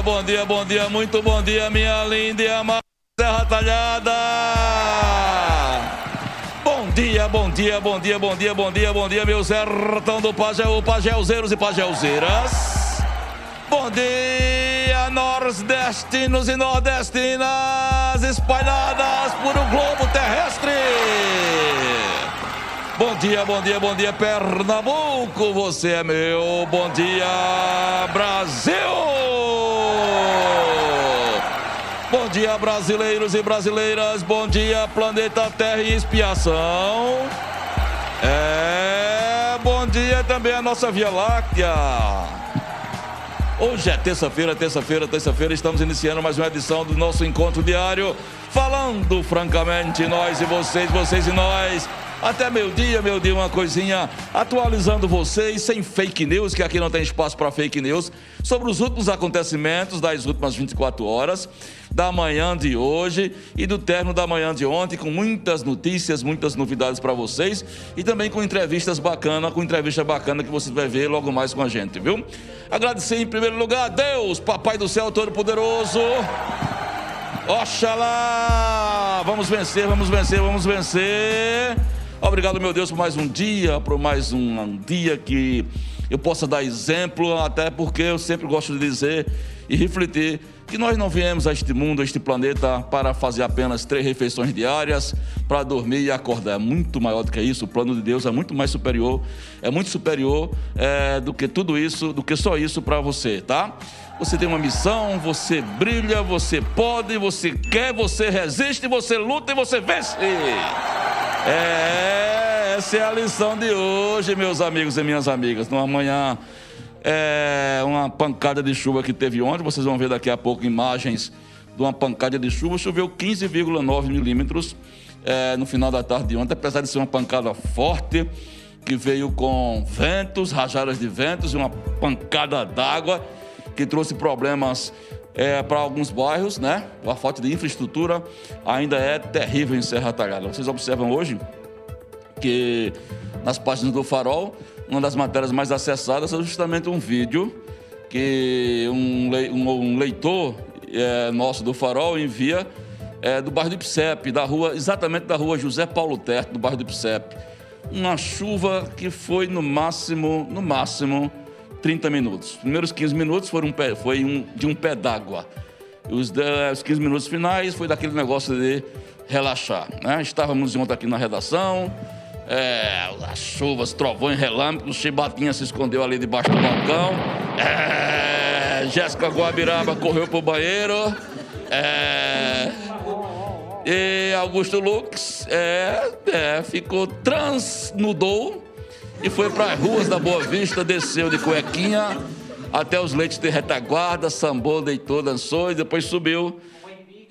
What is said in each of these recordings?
Dia, bom dia, bom dia, muito bom dia, minha linda e amada Serra Talhada! Bom dia, bom dia, bom dia, bom dia, bom dia, bom dia, meu sertão do Pajéu, Pajeuzeiros e Pajeuzeiras. Bom dia, nordestinos e nordestinas espalhadas por o globo terrestre. Bom dia, bom dia, bom dia, Pernambuco, você é meu. Bom dia, Brasil! Bom dia, brasileiros e brasileiras. Bom dia, planeta Terra em expiação. É, bom dia também a nossa Via Láctea. Hoje é terça-feira, terça-feira, terça-feira, estamos iniciando mais uma edição do nosso encontro diário, falando francamente, nós e vocês, vocês e nós. Até meio-dia, meio-dia, uma coisinha, atualizando vocês, sem fake news, que aqui não tem espaço para fake news, sobre os últimos acontecimentos das últimas 24 horas, da manhã de hoje e do término da manhã de ontem, com muitas notícias, muitas novidades para vocês e também com entrevistas bacanas, com entrevista bacana que você vai ver logo mais com a gente, viu? Agradecer em primeiro lugar a Deus, Papai do Céu Todo-Poderoso. Oxalá! Vamos vencer, vamos vencer, vamos vencer. Obrigado, meu Deus, por mais um dia, por mais um dia que eu possa dar exemplo, até porque eu sempre gosto de dizer e refletir que nós não viemos a este mundo, a este planeta, para fazer apenas três refeições diárias, para dormir e acordar. É muito maior do que isso. O plano de Deus é muito mais superior, é muito superior é, do que tudo isso, do que só isso para você, tá? Você tem uma missão, você brilha, você pode, você quer, você resiste, você luta e você vence. É, essa é a lição de hoje, meus amigos e minhas amigas. Numa manhã, é, uma pancada de chuva que teve ontem, vocês vão ver daqui a pouco imagens de uma pancada de chuva. Choveu 15,9 milímetros é, no final da tarde de ontem, apesar de ser uma pancada forte, que veio com ventos, rajadas de ventos e uma pancada d'água que trouxe problemas é, para alguns bairros, né? A falta de infraestrutura ainda é terrível em Serra Talhada. Vocês observam hoje que nas páginas do Farol, uma das matérias mais acessadas é justamente um vídeo que um, um leitor é, nosso do Farol envia é, do bairro do Ipsep, da rua, exatamente da rua José Paulo Terto, do bairro do Ipsep. Uma chuva que foi no máximo, no máximo, 30 minutos. Os primeiros 15 minutos foram foi um, de um pé d'água. Os, os 15 minutos finais foi daquele negócio de relaxar. Né? Estávamos ontem aqui na redação, é, as chuvas, trovões, relâmpagos, Chibatinha se escondeu ali debaixo do balcão. É, Jéssica Guabiraba correu pro banheiro. É, e Augusto Lux é, é, ficou transnudou e foi para as ruas da Boa Vista, desceu de cuequinha até os leitos de retaguarda, sambou, deitou, dançou e depois subiu.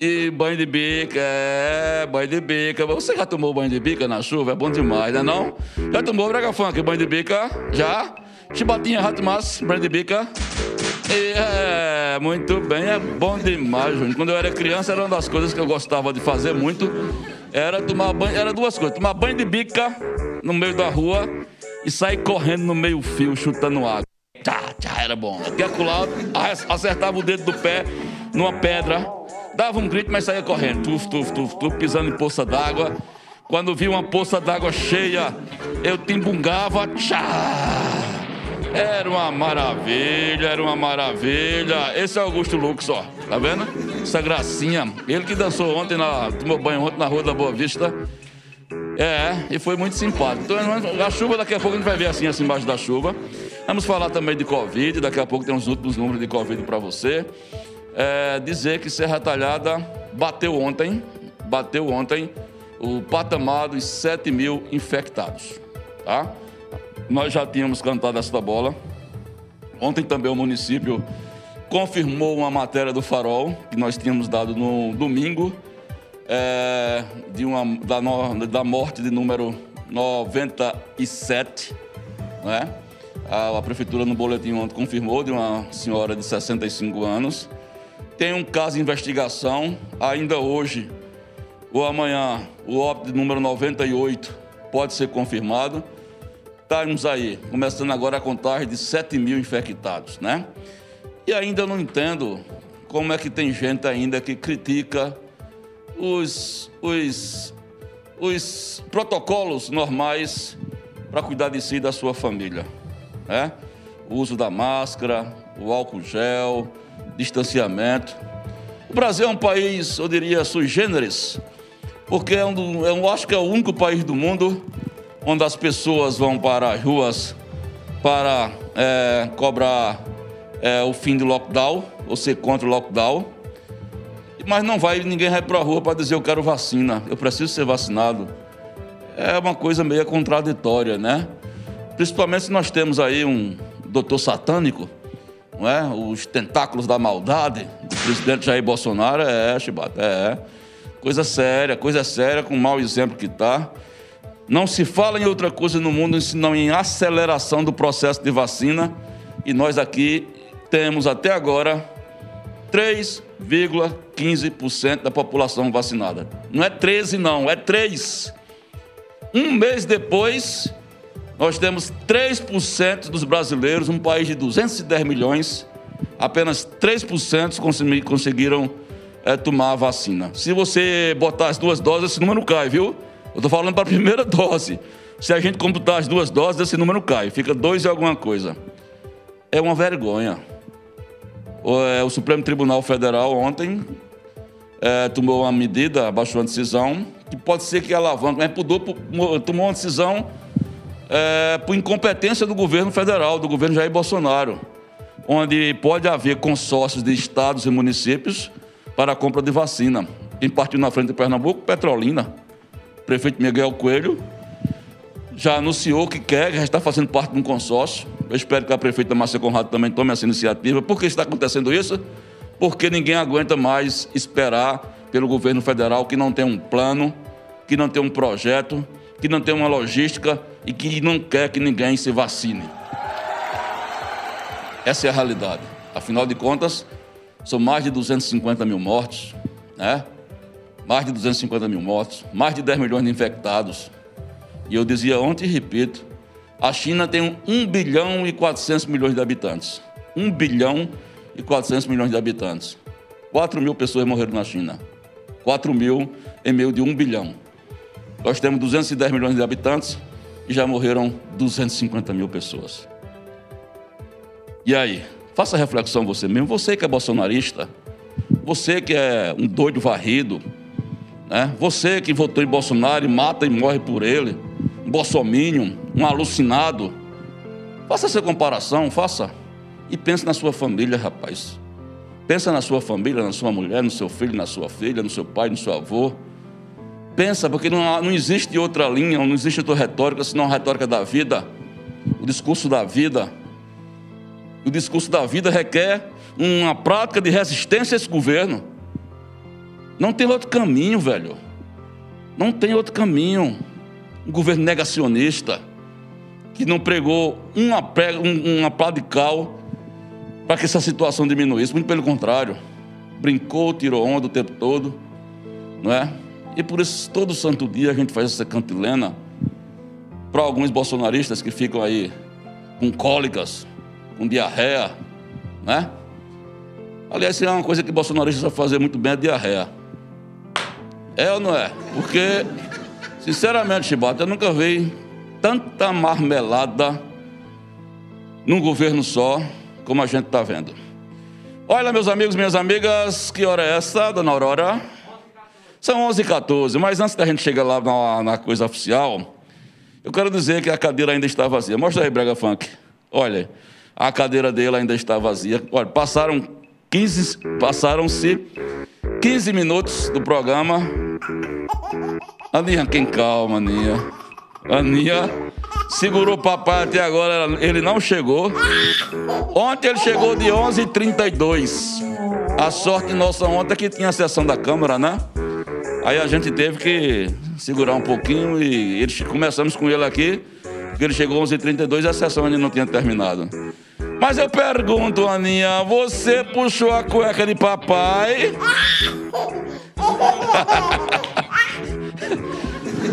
E banho de bica, é, banho de bica. Você já tomou banho de bica na chuva? É bom demais, né não? Já tomou Brega Funk, banho de bica? Já? Chibatinha, rato massa, banho de bica? É, muito bem, é bom demais, Júnior. Quando eu era criança, era uma das coisas que eu gostava de fazer muito. Era tomar banho, era duas coisas, tomar banho de bica no meio da rua e sair correndo no meio fio, chutando água. Tchá, tchá, era bom. Aqui acolá, acertava o dedo do pé numa pedra, dava um grito, mas saía correndo. Tuf, tuf, tuf, tuf, pisando em poça d'água. Quando via uma poça d'água cheia, eu timbungava, tchá. Era uma maravilha, era uma maravilha. Esse é Augusto Lux, ó. Tá vendo? Essa gracinha. Ele que dançou ontem, na, tomou banho ontem na Rua da Boa Vista. É, e foi muito simpático. Então, a chuva, daqui a pouco a gente vai ver assim, assim embaixo da chuva. Vamos falar também de Covid, daqui a pouco tem os últimos números de Covid para você. É, dizer que Serra Talhada bateu ontem, bateu ontem o patamar dos 7 mil infectados. Tá? Nós já tínhamos cantado essa bola. Ontem também o município confirmou uma matéria do Farol, que nós tínhamos dado no domingo, é, de uma, da, da morte de número 97, né? A, a, prefeitura no boletim ontem confirmou de uma senhora de 65 anos. Tem um caso de investigação, ainda hoje ou amanhã, o óbito número 98 pode ser confirmado. Estamos aí, começando agora a contagem de 7 mil infectados, né? E ainda não entendo como é que tem gente ainda que critica os, os, os protocolos normais para cuidar de si e da sua família. Né? O uso da máscara, o álcool gel, distanciamento. O Brasil é um país, eu diria, sui generis, porque é um, eu acho que é o único país do mundo onde as pessoas vão para as ruas para é, cobrar é, o fim do lockdown, ou ser contra o lockdown. Mas não vai, ninguém vai para a rua para dizer eu quero vacina, eu preciso ser vacinado. É uma coisa meio contraditória, né? Principalmente se nós temos aí um doutor satânico, não é? Os tentáculos da maldade do presidente Jair Bolsonaro, é, Chibata, é. Coisa séria, coisa séria, com o mau exemplo que está. Não se fala em outra coisa no mundo senão em aceleração do processo de vacina. E nós aqui temos até agora 3,15% da população vacinada. Não é 13, não, é 3. Um mês depois, nós temos 3% dos brasileiros, um país de 210 milhões, apenas 3% conseguiram é, tomar a vacina. Se você botar as duas doses, esse número cai, viu? Eu estou falando para a primeira dose. Se a gente computar as duas doses, esse número cai, fica dois e alguma coisa. É uma vergonha. É, o Supremo Tribunal Federal ontem é, tomou uma medida, abaixou uma decisão, que pode ser que alavanque, mas pudou, tomou uma decisão é, por incompetência do governo federal, do governo Jair Bolsonaro, onde pode haver consórcios de estados e municípios para a compra de vacina. Quem partiu na frente de Pernambuco? Petrolina. Prefeito Miguel Coelho já anunciou que quer, já está fazendo parte de um consórcio. Eu espero que a prefeita Márcia Conrado também tome essa iniciativa. Por que está acontecendo isso? Porque ninguém aguenta mais esperar pelo governo federal que não tem um plano, que não tem um projeto, que não tem uma logística e que não quer que ninguém se vacine. Essa é a realidade. Afinal de contas, são mais de 250 mil mortos, né? Mais de 250 mil mortos, mais de 10 milhões de infectados. E eu dizia ontem e repito: a China tem 1 bilhão e 400 milhões de habitantes. 1 bilhão e 400 milhões de habitantes. 4 mil pessoas morreram na China. 4 mil em meio de 1 bilhão. Nós temos 210 milhões de habitantes e já morreram 250 mil pessoas. E aí? Faça reflexão você mesmo. Você que é bolsonarista, você que é um doido varrido, né? você que votou em Bolsonaro e mata e morre por ele um bolsominion, um alucinado. Faça essa comparação, faça. E pense na sua família, rapaz. Pensa na sua família, na sua mulher, no seu filho, na sua filha, no seu pai, no seu avô. Pensa, porque não, não existe outra linha, não existe outra retórica, senão a retórica da vida, o discurso da vida. O discurso da vida requer uma prática de resistência a esse governo. Não tem outro caminho, velho. Não tem outro caminho um governo negacionista, que não pregou uma, pá de cal para que essa situação diminuísse. Muito pelo contrário, brincou, tirou onda o tempo todo, não é? E por isso, todo santo dia a gente faz essa cantilena para alguns bolsonaristas que ficam aí com cólicas, com diarreia, né? Aliás, é uma coisa que bolsonaristas vão fazer muito bem, é diarreia. É ou não é? Porque Sinceramente, Chibata, eu nunca vi tanta marmelada num governo só como a gente está vendo. Olha, meus amigos, minhas amigas, que hora é essa, dona Aurora? São 11h14, mas antes da gente chegar lá na, na, coisa oficial, eu quero dizer que a cadeira ainda está vazia. Mostra aí, Brega Funk. Olha, a cadeira dele ainda está vazia. Olha, passaram 15, passaram-se 15 minutos do programa Aninha, quem calma, Aninha. Aninha Segurou o papai até agora, ele não chegou. Ontem ele chegou de 11h32. A sorte nossa ontem é que tinha a sessão da Câmara, né? Aí a gente teve que segurar um pouquinho e eles, começamos com ele aqui, porque ele chegou 11h32 e a sessão ainda não tinha terminado. Mas eu pergunto, Aninha, você puxou a cueca de papai?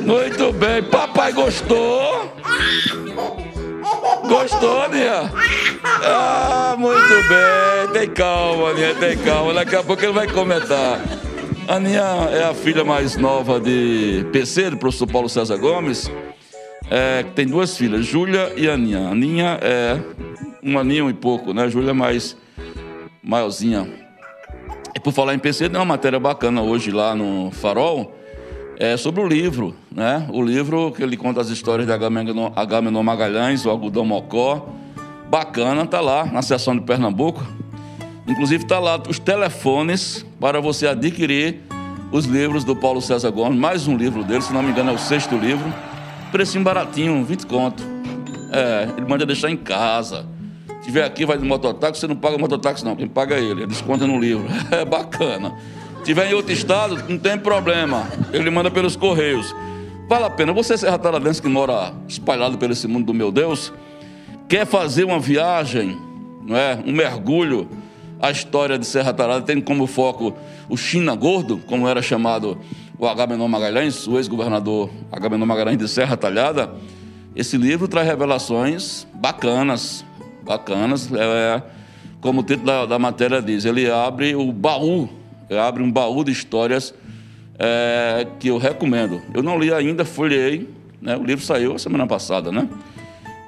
Muito bem, papai gostou? Gostou, Aninha? Ah, muito bem. Tem calma, Aninha, tem calma. Daqui a pouco ele vai comentar. Aninha é a filha mais nova de PC, do professor Paulo César Gomes. É, tem duas filhas, Júlia e Aninha. Aninha é um aninho e pouco, né? Júlia é mais maiorzinha. E por falar em PC, tem uma matéria bacana hoje lá no Farol, é sobre o livro, né? O livro que ele conta as histórias de Agamenon Magalhães, o Algodão Mocó. Bacana, tá lá na seção de Pernambuco. Inclusive tá lá os telefones para você adquirir os livros do Paulo César Gomes, mais um livro dele, se não me engano é o sexto livro. Precinho baratinho, 20 conto. É, ele manda deixar em casa tiver aqui, vai no mototáxi, você não paga mototáxi, não. Quem paga é ele, ele desconta no livro. É bacana. Tiver em outro estado, não tem problema. Ele manda pelos correios. Vale a pena. Você, Serra Taradense, que mora espalhado pelo esse mundo do meu Deus, quer fazer uma viagem, não é? um mergulho à história de Serra Talhada, tendo como foco o China Gordo, como era chamado o Agamenon Magalhães, o ex-governador Agamenon Magalhães de Serra Talhada. Esse livro traz revelações bacanas, bacanas. É, como o título da, da, matéria diz, ele abre o baú, abre um baú de histórias é, que eu recomendo. Eu não li ainda, folhei, né? o livro saiu semana passada, né?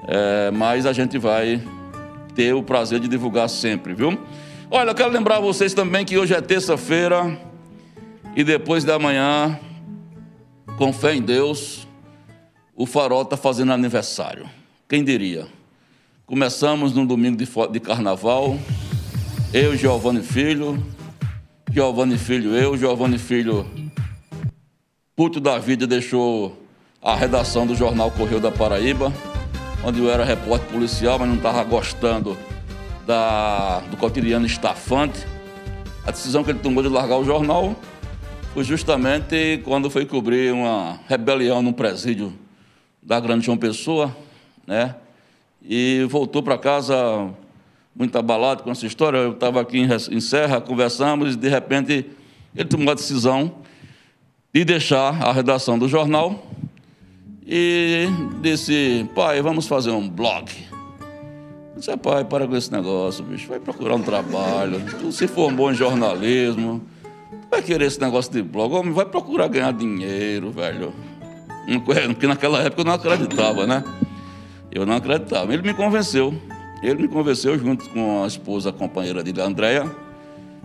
É, mas a gente vai ter o prazer de divulgar sempre, viu? Olha, eu quero lembrar vocês também que hoje é terça-feira e depois da manhã, com fé em Deus, o farol está fazendo aniversário. Quem diria? Começamos num domingo de, de carnaval, eu, Giovanni Filho, Giovanni Filho, eu, Giovanni Filho, puto da vida, deixou a redação do jornal Correio da Paraíba, onde eu era repórter policial, mas não estava gostando da, do cotidiano estafante. A decisão que ele tomou de largar o jornal foi justamente quando foi cobrir uma rebelião num presídio da Grande João Pessoa, né? e voltou para casa muito abalado com essa história. Eu estava aqui em Serra, conversamos, e de repente ele tomou a decisão de deixar a redação do jornal e disse: Pai, vamos fazer um blog. Eu disse: Pai, para com esse negócio, bicho, vai procurar um trabalho. Tu se formou em jornalismo, vai querer esse negócio de blog, homem, vai procurar ganhar dinheiro, velho. Porque naquela época eu não acreditava, né? Eu não acreditava. Ele me convenceu. Ele me convenceu junto com a esposa, a companheira dele, Andréia.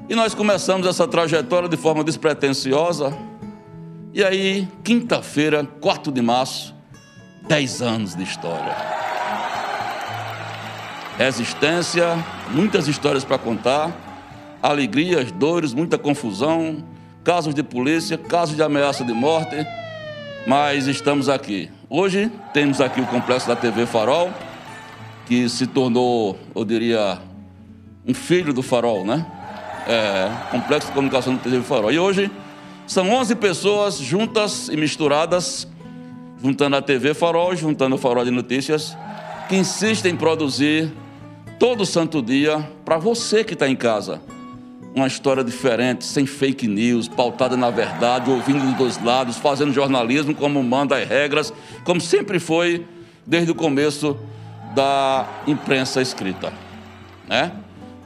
E nós começamos essa trajetória de forma despretensiosa. E aí, quinta-feira, 4 de março, 10 anos de história. Resistência, muitas histórias para contar, alegrias, dores, muita confusão, casos de polícia, casos de ameaça de morte, mas estamos aqui. Hoje temos aqui o complexo da TV Farol, que se tornou, eu diria, um filho do Farol, né? É, complexo de comunicação da TV Farol. E hoje são 11 pessoas juntas e misturadas, juntando a TV Farol, juntando o Farol de Notícias, que insistem em produzir todo santo dia para você que está em casa uma história diferente, sem fake news, pautada na verdade, ouvindo dos dois lados, fazendo jornalismo como manda as regras, como sempre foi desde o começo da imprensa escrita. Né?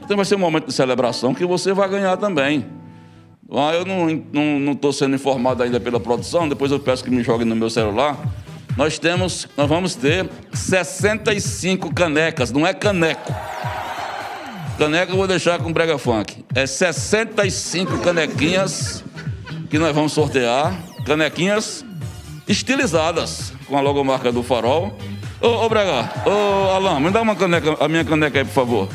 Então vai ser um momento de celebração que você vai ganhar também. Ah, eu não estou não, não sendo informado ainda pela produção, depois eu peço que me joguem no meu celular. Nós temos, nós vamos ter 65 canecas, não é caneco. Caneca eu vou deixar com brega funk. É 65 canequinhas que nós vamos sortear. Canequinhas estilizadas com a logomarca do farol. Ô, ô Brega, ô Alain, me dá uma caneca, a minha caneca aí, por favor.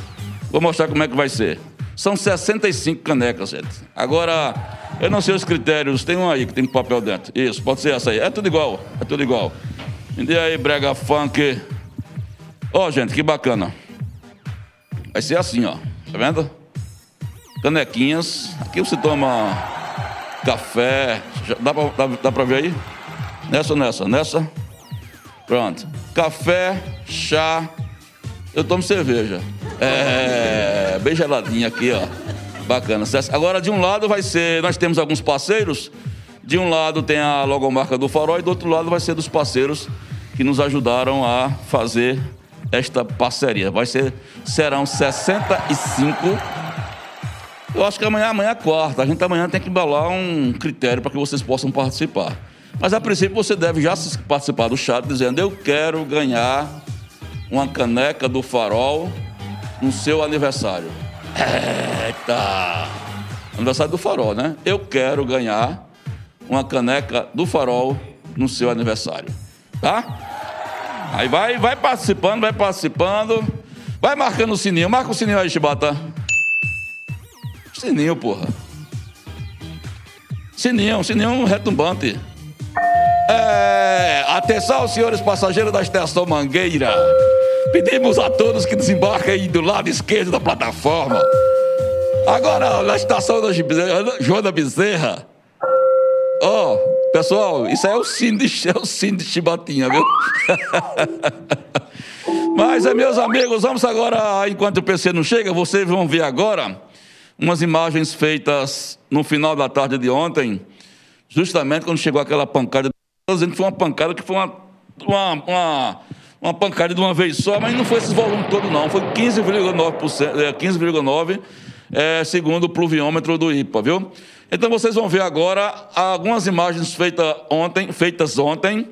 Vou mostrar como é que vai ser. São 65 canecas, gente. Agora, eu não sei os critérios, tem um aí que tem papel dentro. Isso, pode ser essa aí. É tudo igual, é tudo igual. Me aí, brega funk. Ó, oh, gente, que bacana. Vai ser assim, ó. Tá vendo? Canequinhas. Aqui você toma café. Dá pra, dá, dá pra ver aí? Nessa nessa? Nessa? Pronto. Café, chá. Eu tomo cerveja. É, bem geladinha aqui, ó. Bacana. Agora, de um lado vai ser. Nós temos alguns parceiros. De um lado tem a logomarca do Farol e do outro lado vai ser dos parceiros que nos ajudaram a fazer esta parceria. Vai ser, serão 65. Eu acho que amanhã, amanhã é quarta. A gente amanhã tem que embalar um critério para que vocês possam participar. Mas a princípio você deve já participar do chat dizendo: Eu quero ganhar uma caneca do farol no seu aniversário. Eita! Aniversário do farol, né? Eu quero ganhar uma caneca do farol no seu aniversário. Tá? Aí vai, vai participando, vai participando. Vai marcando o sininho. Marca o sininho aí, Chibata. Sininho, porra. Sininho, sininho retumbante. É, atenção, senhores passageiros da estação Mangueira. Pedimos a todos que desembarquem do lado esquerdo da plataforma. Agora, na estação da Joana Bezerra. Ó, oh, pessoal, isso aí é o sino de, é o sino de Chibatinha, viu? Mas, é, meus amigos, vamos agora, enquanto o PC não chega, vocês vão ver agora umas imagens feitas no final da tarde de ontem, justamente quando chegou aquela pancada dizendo que foi uma pancada que foi uma, uma, uma, uma pancada de uma vez só, mas não foi esse volume todo, não. Foi 15,9%, 15,9% é, é, segundo o pluviômetro do IPA, viu? Então vocês vão ver agora algumas imagens feitas ontem, feitas ontem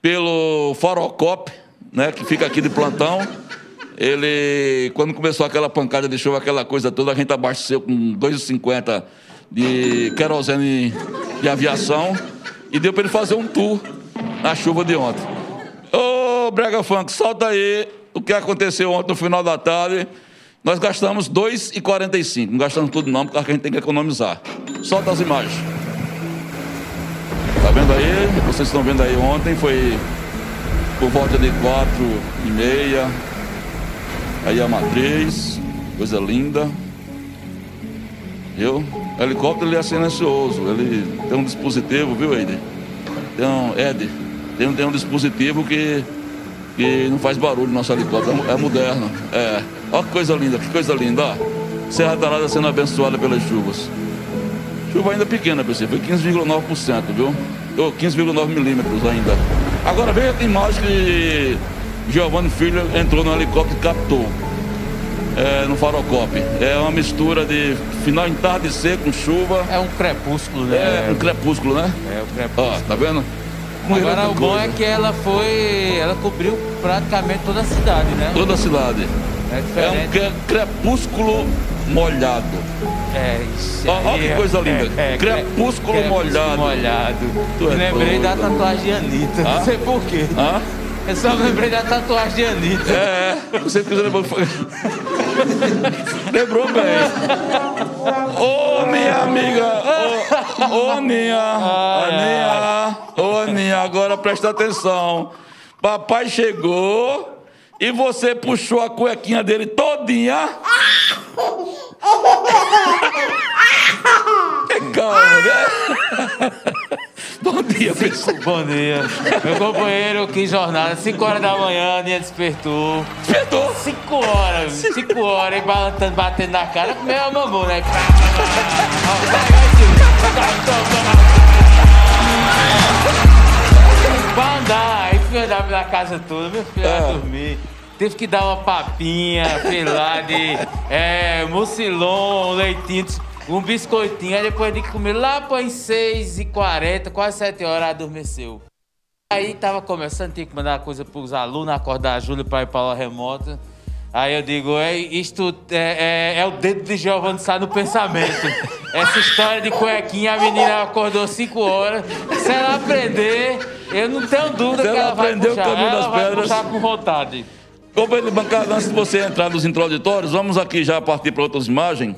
pelo Farocop, né, que fica aqui de plantão. Ele, quando começou aquela pancada de chuva, aquela coisa toda, a gente abasteceu com 2,50 de querosene de aviação e deu para ele fazer um tour na chuva de ontem. Ô, Brega Funk, solta aí o que aconteceu ontem no final da tarde. Nós gastamos 2,45. Não gastamos tudo não, porque a gente tem que economizar. Solta as imagens. Tá vendo aí? Vocês estão vendo aí ontem, foi por volta de 4 e meia. Aí a matriz, coisa linda. Viu? O helicóptero ele é silencioso, ele tem um dispositivo, viu, Ed? Tem um, Ed, tem, tem um dispositivo que, que não faz barulho no nosso helicóptero, é, é moderno. É. Olha que coisa linda, que coisa linda, ó. Serra Talada sendo abençoada pelas chuvas. Chuva ainda pequena, PC, foi 15,9%, viu? Ou 15,9 milímetros ainda. Agora veja a imagem que Giovanni Filho entrou no helicóptero e captou é, no Farocop. É uma mistura de final entardecer com chuva. É um crepúsculo, né? É, um crepúsculo, né? É, o crepúsculo. Ó, tá vendo? Agora o bom é que ela foi. Ela cobriu praticamente toda a cidade, né? Toda a cidade. É, é um crepúsculo molhado. É, isso. Olha que coisa linda. É, é, crepúsculo, crepúsculo molhado. molhado. É lembrei da tatuagem de Anitta. Ah? Não sei porquê. Ah? Eu só lembrei da tatuagem de Anitta. É, você quiser. Lembrou bem. Ô, oh, minha amiga. Ô, oh, oh, Aninha. Aninha. Ô, Aninha, agora presta atenção. Papai chegou e você puxou a cuequinha dele todinha. Calma, né? Bom dia, pessoal. Bom dia. Meu companheiro, que jornada. 5 horas da manhã, a Aninha despertou. Despertou? 5 horas. 5 horas, e batendo, batendo na cara, comeu a mamão, né? Pra andar, aí fui andar pela casa toda, meu filho é. dormir. Teve que dar uma papinha, sei lá, de é, mucilon, leitinho um biscoitinho, aí depois de comer lá para 6 e 40 quase 7 horas, adormeceu. Aí tava começando, tinha que mandar coisa pros alunos, acordar a Júlia para ir para aula remota. Aí eu digo, é, isto é, é, é o dedo de Giovanni Sá no pensamento. Essa história de cuequinha, a menina acordou 5 horas. Se ela aprender, eu não tenho dúvida Se que ela, ela vai puxar. O caminho ela das vai pedras. puxar com vontade. Companheiro de bancada, antes de você entrar nos introdutórios, vamos aqui já partir para outras imagens.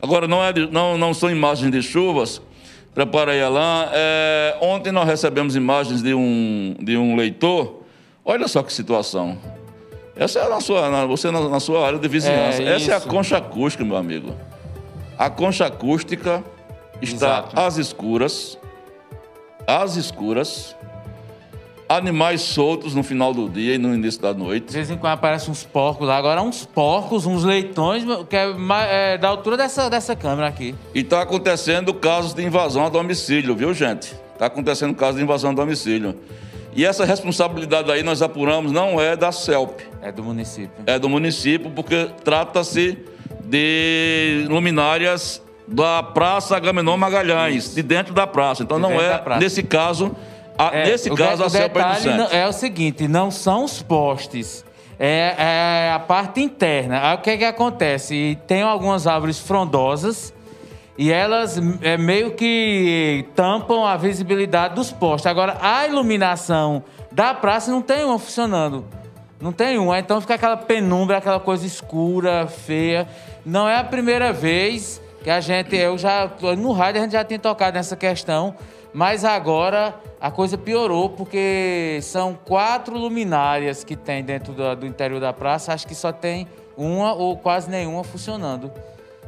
Agora, não, é não, não são imagens de chuvas. Prepara aí, Alain. É, ontem nós recebemos imagens de um, de um leitor Olha só que situação. Essa é na sua, na, você na, na sua área de vizinhança. É, Essa é a concha acústica, meu amigo. A concha acústica está Exato. às escuras, às escuras, animais soltos no final do dia e no início da De noite. vez em quando aparecem uns porcos lá. Agora, uns porcos, uns leitões, que é, é da altura dessa, dessa câmera aqui. E está acontecendo casos de invasão a domicílio, viu, gente? Está acontecendo casos de invasão a domicílio. E essa responsabilidade aí nós apuramos não é da CELP, É do município. é do município, porque trata-se de luminárias da Praça Agamenon Magalhães, de dentro da praça. Então De não é, praça. nesse caso, a, É, nesse o caso de- a o CELP é não- inocente. é o seguinte, não são os postes, é, é a parte interna. Aí o que, que acontece? Tem algumas árvores frondosas e elas é, meio que tampam a visibilidade dos postes. Agora, a iluminação da praça não tem uma funcionando. Não tem uma, então fica aquela penumbra, aquela coisa escura, feia. Não é a primeira vez que a gente, eu já, no rádio a gente já tinha tocado nessa questão, mas agora a coisa piorou porque são quatro luminárias que tem dentro do, do interior da praça, acho que só tem uma ou quase nenhuma funcionando.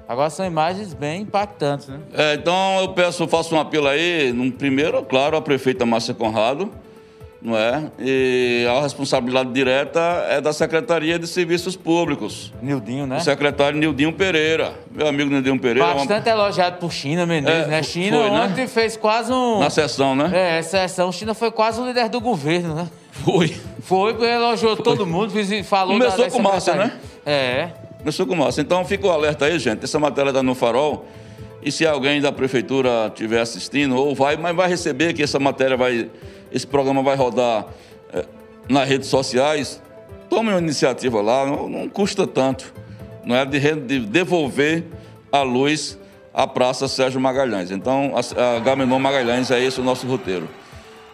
Agora são imagens bem impactantes, né? É, então eu peço, faço um apelo aí, num primeiro, claro, à prefeita Márcia Conrado, não é? E a responsabilidade direta é da Secretaria de Serviços Públicos. Nildinho, né? O secretário Nildinho Pereira, meu amigo Nildinho Pereira, uma- Bastante elogiado por China Menezes, É, né? foi, China né? ontem fez quase um. na sessão, né? É, sessão, China foi quase o líder do governo, né? Foi. Foi, porque elogiou todo mundo, falou Começou da, da com Márcia, né? É. Começou com massa. Então fica o alerta aí, gente. Essa matéria está no farol. E se alguém da prefeitura estiver assistindo, ou vai, mas vai receber que essa matéria vai. Esse programa vai rodar eh, nas redes sociais. Tome uma iniciativa lá, não, não custa tanto. Não é de, de devolver a luz à Praça Sérgio Magalhães. Então, a, a Magalhães é esse o nosso roteiro.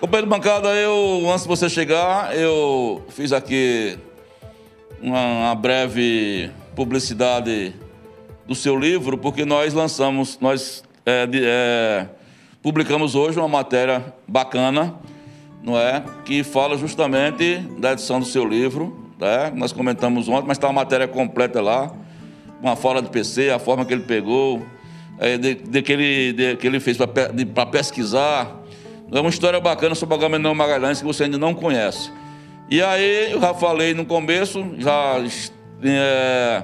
Companheiro de bancada, eu, antes de você chegar, eu fiz aqui uma, uma breve publicidade do seu livro, porque nós lançamos, nós é, é, publicamos hoje uma matéria bacana, não é, que fala justamente da edição do seu livro, né? Nós comentamos ontem, mas está a matéria completa lá, uma fala de PC, a forma que ele pegou, é, de, de que ele, de, que ele fez para pesquisar. É uma história bacana sobre o Agamenon Magalhães que você ainda não conhece. E aí, eu já falei no começo, já é,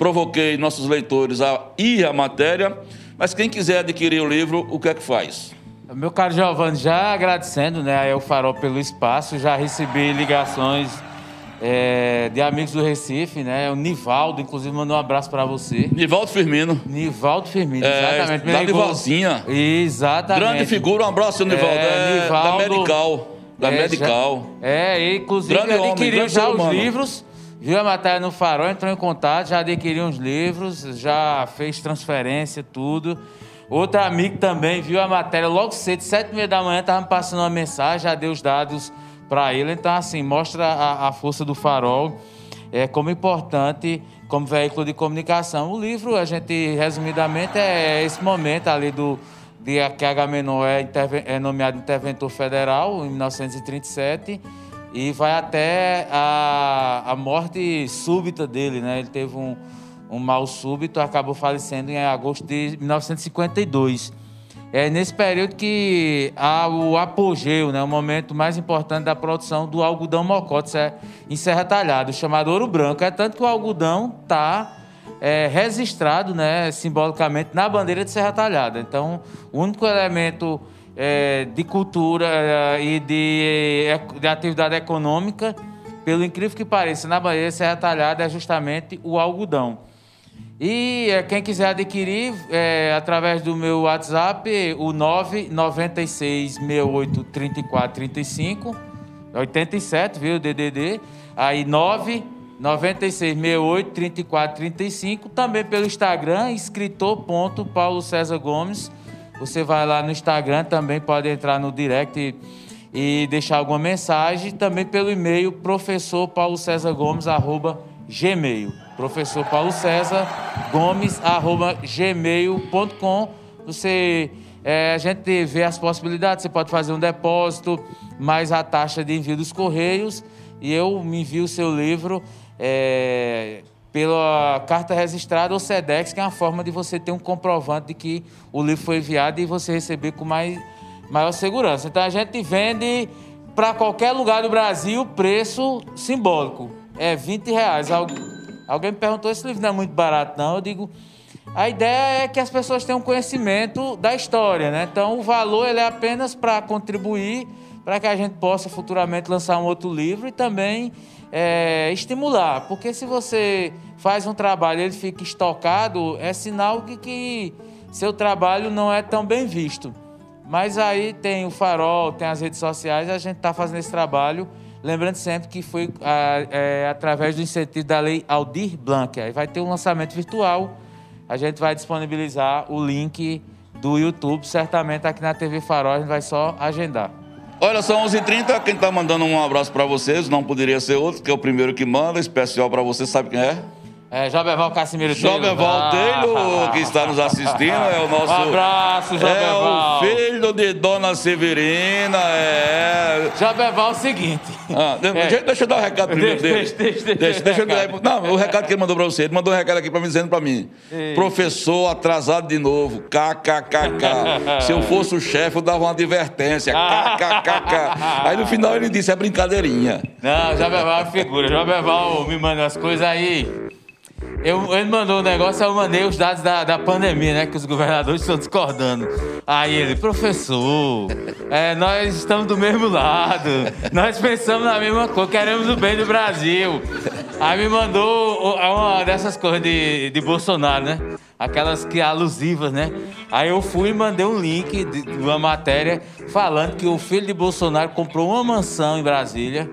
provoquei nossos leitores a ir à matéria, mas quem quiser adquirir o livro, o que é que faz? Meu caro Giovanni, já agradecendo né, aí ao Farol pelo espaço, já recebi ligações é, de amigos do Recife, né? O Nivaldo, inclusive, mandou um abraço para você. Nivaldo Firmino, Nivaldo Firmino, É, exatamente. me da. Nivalzinha. Exatamente. grande figura, um abraço, Nivaldo, É, é, Nivaldo. da Medical, da É, Medical. já- é, inclusive Grande homem, adquiriu grande já os humano. livros, viu a matéria no Farol, entrou em contato, já adquiriu os livros, já fez transferência, tudo. Outro amigo também viu a matéria logo cedo, sete e meia da manhã, estava me passando uma mensagem, já deu os dados para ele. Então, assim, mostra a, a força do Farol, é, como importante, como veículo de comunicação. O livro, a gente, resumidamente, é esse momento ali do de que Agamenon é, é nomeado interventor federal em 1937 e vai até a, a morte súbita dele, né? Ele teve um, um mal súbito, acabou falecendo em agosto de 1952. É nesse período que há o apogeu, né, o momento mais importante da produção do algodão mocote é em Serra Talhada, chamado ouro branco. É tanto que o algodão está registrado né, simbolicamente na bandeira de Serra Talhada. Então, o único elemento é, de cultura é, e de, de atividade econômica, pelo incrível que pareça, na de Serra Talhada é justamente o algodão. E eh, quem quiser adquirir, é, através do meu WhatsApp, o 996683435, 87, viu, DDD. Aí 996683435, também pelo Instagram, escritor.paulo César Gomes. Você vai lá no Instagram, também pode entrar no direct e, e deixar alguma mensagem. Também pelo e-mail, professor Paulo César Gomes, arroba gmail. Professor Paulo César Gomes, arroba gmail.com. Você, é, a gente vê as possibilidades. Você pode fazer um depósito, mais a taxa de envio dos correios. e eu me envio o seu livro é, pela carta registrada ou SEDEX, que é uma forma de você ter um comprovante de que o livro foi enviado e você receber com mais, maior segurança. Então a gente vende para qualquer lugar do Brasil preço simbólico. É 20 reais. Alguém me perguntou: esse livro não é muito barato, não? Eu digo. A ideia é que as pessoas tenham conhecimento da história, né? Então o valor ele é apenas para contribuir para que a gente possa futuramente lançar um outro livro e também é, estimular, porque se você faz um trabalho e ele fica estocado, é sinal que, que seu trabalho não é tão bem visto. Mas aí tem o farol, tem as redes sociais, a gente está fazendo esse trabalho, lembrando sempre que foi é, através do incentivo da lei Aldir Blanc. Aí vai ter um lançamento virtual, a gente vai disponibilizar o link do YouTube, certamente aqui na TV Farol a gente vai só agendar. Olha, são 11h30. Quem está mandando um abraço para vocês, não poderia ser outro, que é o primeiro que manda, especial para você, sabe quem é? É, Joberval Cassimiro Taylor. Joberval Taylor, que está nos assistindo, é o nosso... Um abraço, Joberval. É o filho de Dona Severina, é... Joberval é o seguinte... Ah, é. Deixa eu dar o um recado primeiro dele. Deixa, deixa, deixa, deixa, deixa eu dar... Não, o recado que ele mandou para você, ele mandou um recado aqui para mim, dizendo para mim, Ei. professor atrasado de novo, kkkk. Se eu fosse o chefe, eu dava uma advertência, kkkk. Aí no final ele disse, é brincadeirinha. Não, Joberval é figura, Joberval me manda as coisas aí... Eu, ele mandou um negócio, eu mandei os dados da, da pandemia, né? Que os governadores estão discordando. Aí ele, professor, é, nós estamos do mesmo lado, nós pensamos na mesma coisa, queremos o bem do Brasil. Aí me mandou uma dessas coisas de, de Bolsonaro, né? Aquelas que alusivas, né? Aí eu fui e mandei um link de uma matéria falando que o filho de Bolsonaro comprou uma mansão em Brasília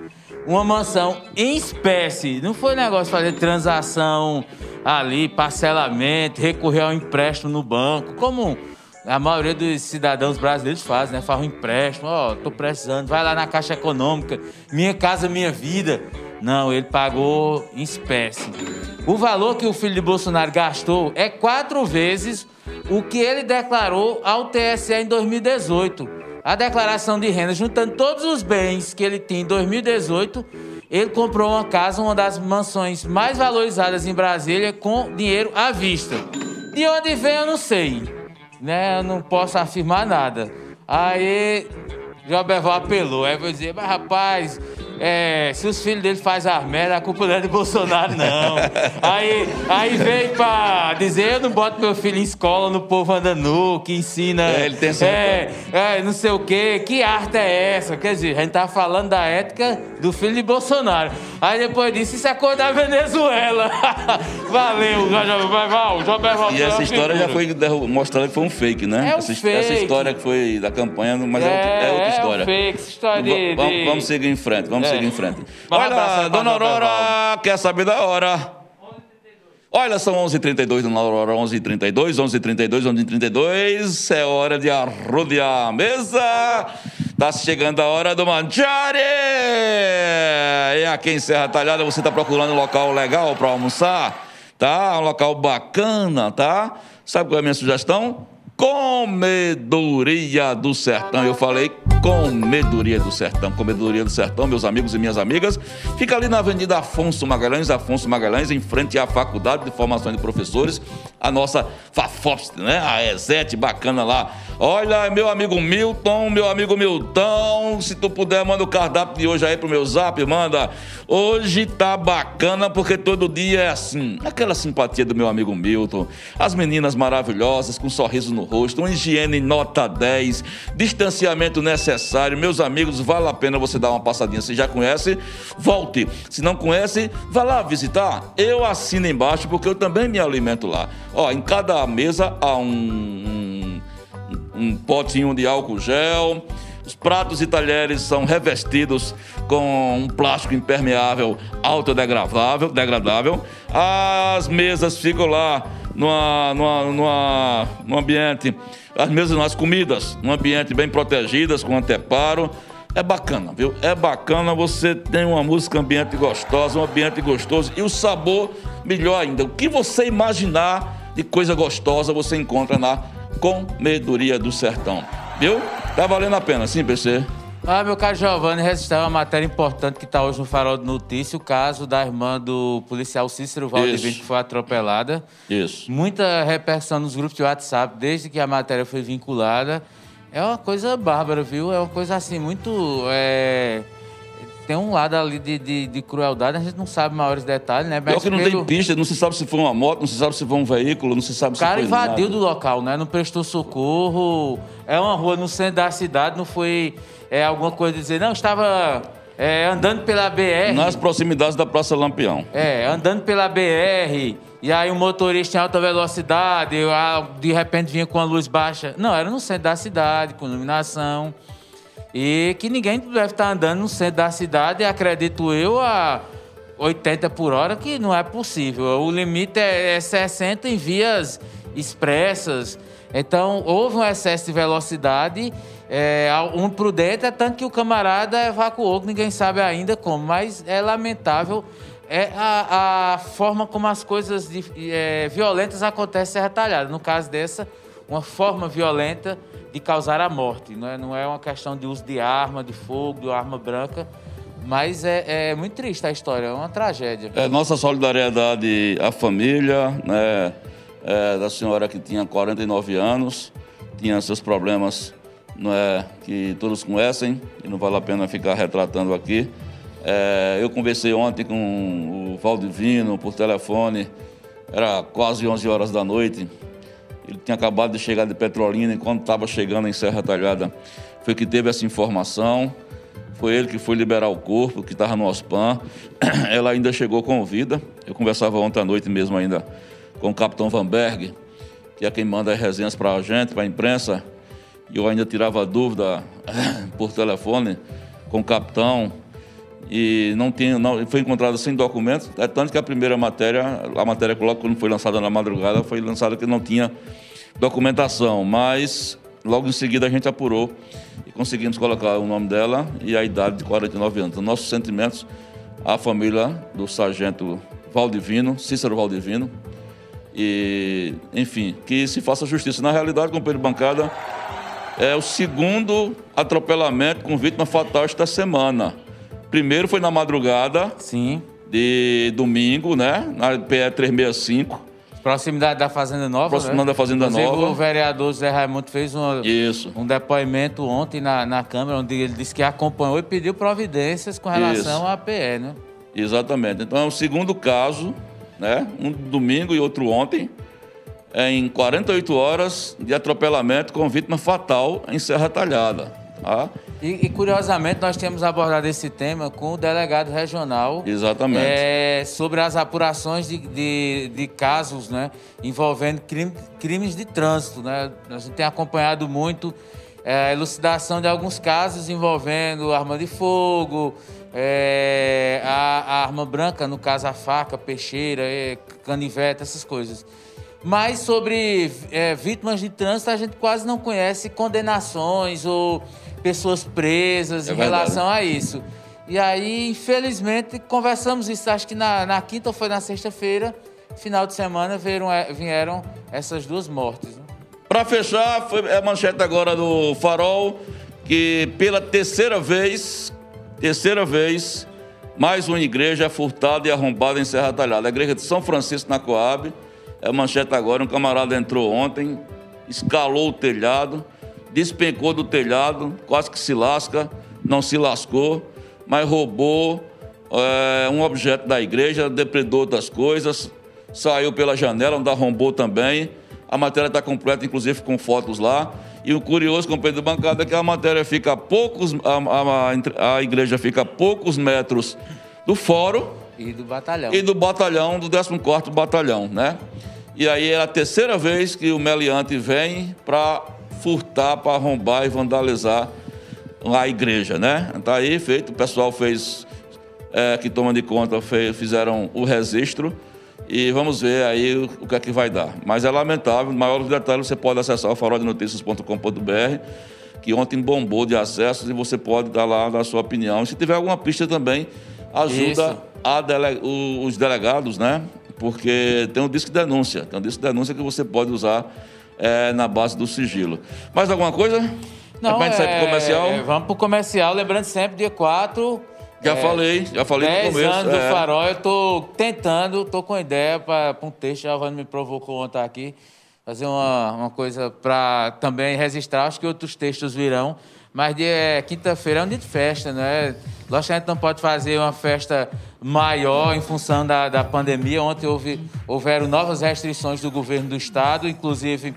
uma mansão em espécie. Não foi negócio de fazer transação ali, parcelamento, recorrer ao empréstimo no banco, como a maioria dos cidadãos brasileiros faz, né? Faz um empréstimo, ó, oh, tô precisando, vai lá na Caixa Econômica, minha casa, minha vida. Não, ele pagou em espécie. O valor que o filho de Bolsonaro gastou é quatro vezes o que ele declarou ao TSE em 2018 a declaração de renda, juntando todos os bens que ele tinha em 2018, ele comprou uma casa, uma das mansões mais valorizadas em Brasília, com dinheiro à vista. De onde vem, eu não sei. Né? Eu não posso afirmar nada. Aí, Joberval apelou. Aí eu vou dizer, mas rapaz, é, se os filhos dele fazem as merda, a culpa não é de Bolsonaro, não. aí, aí veio pra dizer, eu não boto meu filho em escola no povo andando que ensina. É, ele tem é, é, não sei o quê. Que arte é essa? Quer dizer, a gente tá falando da ética do filho de Bolsonaro. Aí depois disse, isso é coisa da Venezuela. Valeu, Joberval, Joberval. E essa história já foi mostrada que foi um fake, né? É um essa, fake. essa história que foi da campanha, mas é, é, outra, é outra história. É um fake, história de... Vamos, vamos seguir em frente, vamos é. seguir em frente. Olha, dona Aurora, quer saber da hora? Olha, são 11h32, dona Aurora, 11h32, 11h32, 11h32. É hora de arrodear a mesa. Tá chegando a hora do manjare. E aqui em Serra Talhada, você tá procurando um local legal para almoçar? Tá? Um local bacana, tá? Sabe qual é a minha sugestão? Comedoria do Sertão. Eu falei Comedoria do Sertão. Comedoria do Sertão, meus amigos e minhas amigas. Fica ali na Avenida Afonso Magalhães, Afonso Magalhães, em frente à Faculdade de Formação de Professores, a nossa FAFOPS, né? A ESET, bacana lá. Olha, meu amigo Milton, meu amigo Milton, se tu puder, manda o cardápio de hoje aí pro meu zap, manda. Hoje tá bacana porque todo dia é assim. Aquela simpatia do meu amigo Milton. As meninas maravilhosas, com sorriso no rosto, uma higiene nota 10, distanciamento necessário. Meus amigos, vale a pena você dar uma passadinha. Se já conhece, volte. Se não conhece, vá lá visitar. Eu assino embaixo porque eu também me alimento lá. Ó, em cada mesa há um um potinho de álcool gel. Os pratos e talheres são revestidos com um plástico impermeável autodegradável. Degradável. As mesas ficam lá numa, numa, numa, num ambiente, as mesas, as comidas, num ambiente bem protegidas, com anteparo. É bacana, viu? É bacana, você tem uma música ambiente gostosa, um ambiente gostoso e o sabor melhor ainda. O que você imaginar de coisa gostosa você encontra na Comedoria do Sertão. Viu? Tá valendo a pena, sim, PC? Ah, meu caro Giovanni, resistiu uma matéria importante que está hoje no Farol de Notícia, o caso da irmã do policial Cícero Valdivino, que foi atropelada. Isso. Muita repercussão nos grupos de WhatsApp, desde que a matéria foi vinculada. É uma coisa bárbara, viu? É uma coisa assim, muito. É... Tem um lado ali de, de, de, crueldade, a gente não sabe maiores detalhes, né? Mas Pior que não pelo... tem pista, não se sabe se foi uma moto, não se sabe se foi um veículo, não se sabe se foi. O cara invadiu nada. do local, né? Não prestou socorro. É uma rua no centro da cidade, não foi é, alguma coisa de dizer, não, estava é, andando pela BR. Nas proximidades da Praça Lampião. É, andando pela BR, e aí um motorista em alta velocidade, de repente vinha com a luz baixa. Não, era no centro da cidade, com iluminação. E que ninguém deve estar andando no centro da cidade, acredito eu, a 80 por hora, que não é possível. O limite é 60 em vias expressas. Então, houve um excesso de velocidade é, um prudente, é tanto que o camarada evacuou, que ninguém sabe ainda como, mas é lamentável é a, a forma como as coisas de, é, violentas acontecem retalhadas. No caso dessa, uma forma violenta de causar a morte. Não é, não é uma questão de uso de arma, de fogo, de arma branca, mas é, é muito triste a história, é uma tragédia. É nossa solidariedade à família, né, é, da senhora que tinha 49 anos, tinha seus problemas não é, que todos conhecem e não vale a pena ficar retratando aqui. É, eu conversei ontem com o Valdivino por telefone, era quase 11 horas da noite. Ele tinha acabado de chegar de Petrolina e quando estava chegando em Serra Talhada foi que teve essa informação. Foi ele que foi liberar o corpo, que estava no OSPAN. Ela ainda chegou com vida. Eu conversava ontem à noite mesmo ainda com o capitão Van Berg, que é quem manda as resenhas para a gente, para a imprensa e eu ainda tirava dúvida por telefone com o capitão e não tinha, não, foi encontrado sem documentos. É tanto que a primeira matéria, a matéria quando foi lançada na madrugada, foi lançada que não tinha documentação, mas logo em seguida a gente apurou e conseguimos colocar o nome dela e a idade de 49 anos. Então, nossos sentimentos à família do sargento Valdivino, Cícero Valdivino, e, enfim, que se faça justiça. Na realidade, companheiro bancada, é o segundo atropelamento com vítima fatal esta semana. Primeiro foi na madrugada. Sim. De domingo, né? Na PE 365. Proximidade da Fazenda Nova. Proximidade né? da Fazenda Inclusive, Nova. O vereador Zé Raimundo fez uma, Isso. um depoimento ontem na, na Câmara, onde ele disse que acompanhou e pediu providências com relação Isso. à PE, né? Exatamente. Então é o segundo caso, né? Um domingo e outro ontem em 48 horas de atropelamento com vítima fatal em Serra Talhada. Tá? E, e, curiosamente, nós temos abordado esse tema com o delegado regional. Exatamente. É, sobre as apurações de, de, de casos né, envolvendo crime, crimes de trânsito. Né? A gente tem acompanhado muito é, a elucidação de alguns casos envolvendo arma de fogo, é, a, a, arma branca, no caso a faca, peixeira, canivete, essas coisas. Mas sobre vítimas de trânsito, a gente quase não conhece condenações ou pessoas presas é em verdade. relação a isso. E aí, infelizmente, conversamos isso, acho que na, na quinta ou foi na sexta-feira, final de semana, vieram, é, vieram essas duas mortes. Né? Para fechar, foi a manchete agora do Farol, que pela terceira vez, terceira vez, mais uma igreja é furtada e arrombada em Serra Talhada. A igreja de São Francisco na Coab é manchete agora, um camarada entrou ontem, escalou o telhado, despencou do telhado, quase que se lasca, não se lascou, mas roubou é, um objeto da igreja, depredou das coisas, saiu pela janela, onde arrombou também. A matéria está completa, inclusive com fotos lá. E o curioso, companheiro de bancada, é que a matéria fica a poucos. A, a, a igreja fica a poucos metros do fórum e do batalhão. E do batalhão, do 14º Batalhão, né? E aí é a terceira vez que o meliante vem para furtar, para arrombar e vandalizar a igreja, né? Tá aí feito, o pessoal fez, é, que toma de conta, fez, fizeram o registro e vamos ver aí o, o, que é que vai dar. Mas é lamentável, maiores detalhes você pode acessar o faroldenoticias.com.br que ontem bombou de acessos e você pode dar lá a sua opinião. E se tiver alguma pista também, ajuda dele, os delegados, né? Porque tem um disco de denúncia, tem um disco de denúncia que você pode usar é, na base do sigilo. Mais alguma coisa? Não, é, sai pro comercial? É, vamos pro comercial, lembrando sempre, dia 4. Já é, falei, já falei no começo. anos é. do farol, eu tô tentando, tô com ideia para um texto, a Giovanni me provocou ontem aqui, fazer uma, uma coisa para também registrar, acho que outros textos virão, mas é, quinta-feira é um dia de festa, né? Lógico que a gente não pode fazer uma festa maior em função da, da pandemia. Ontem houve, houveram novas restrições do governo do estado, inclusive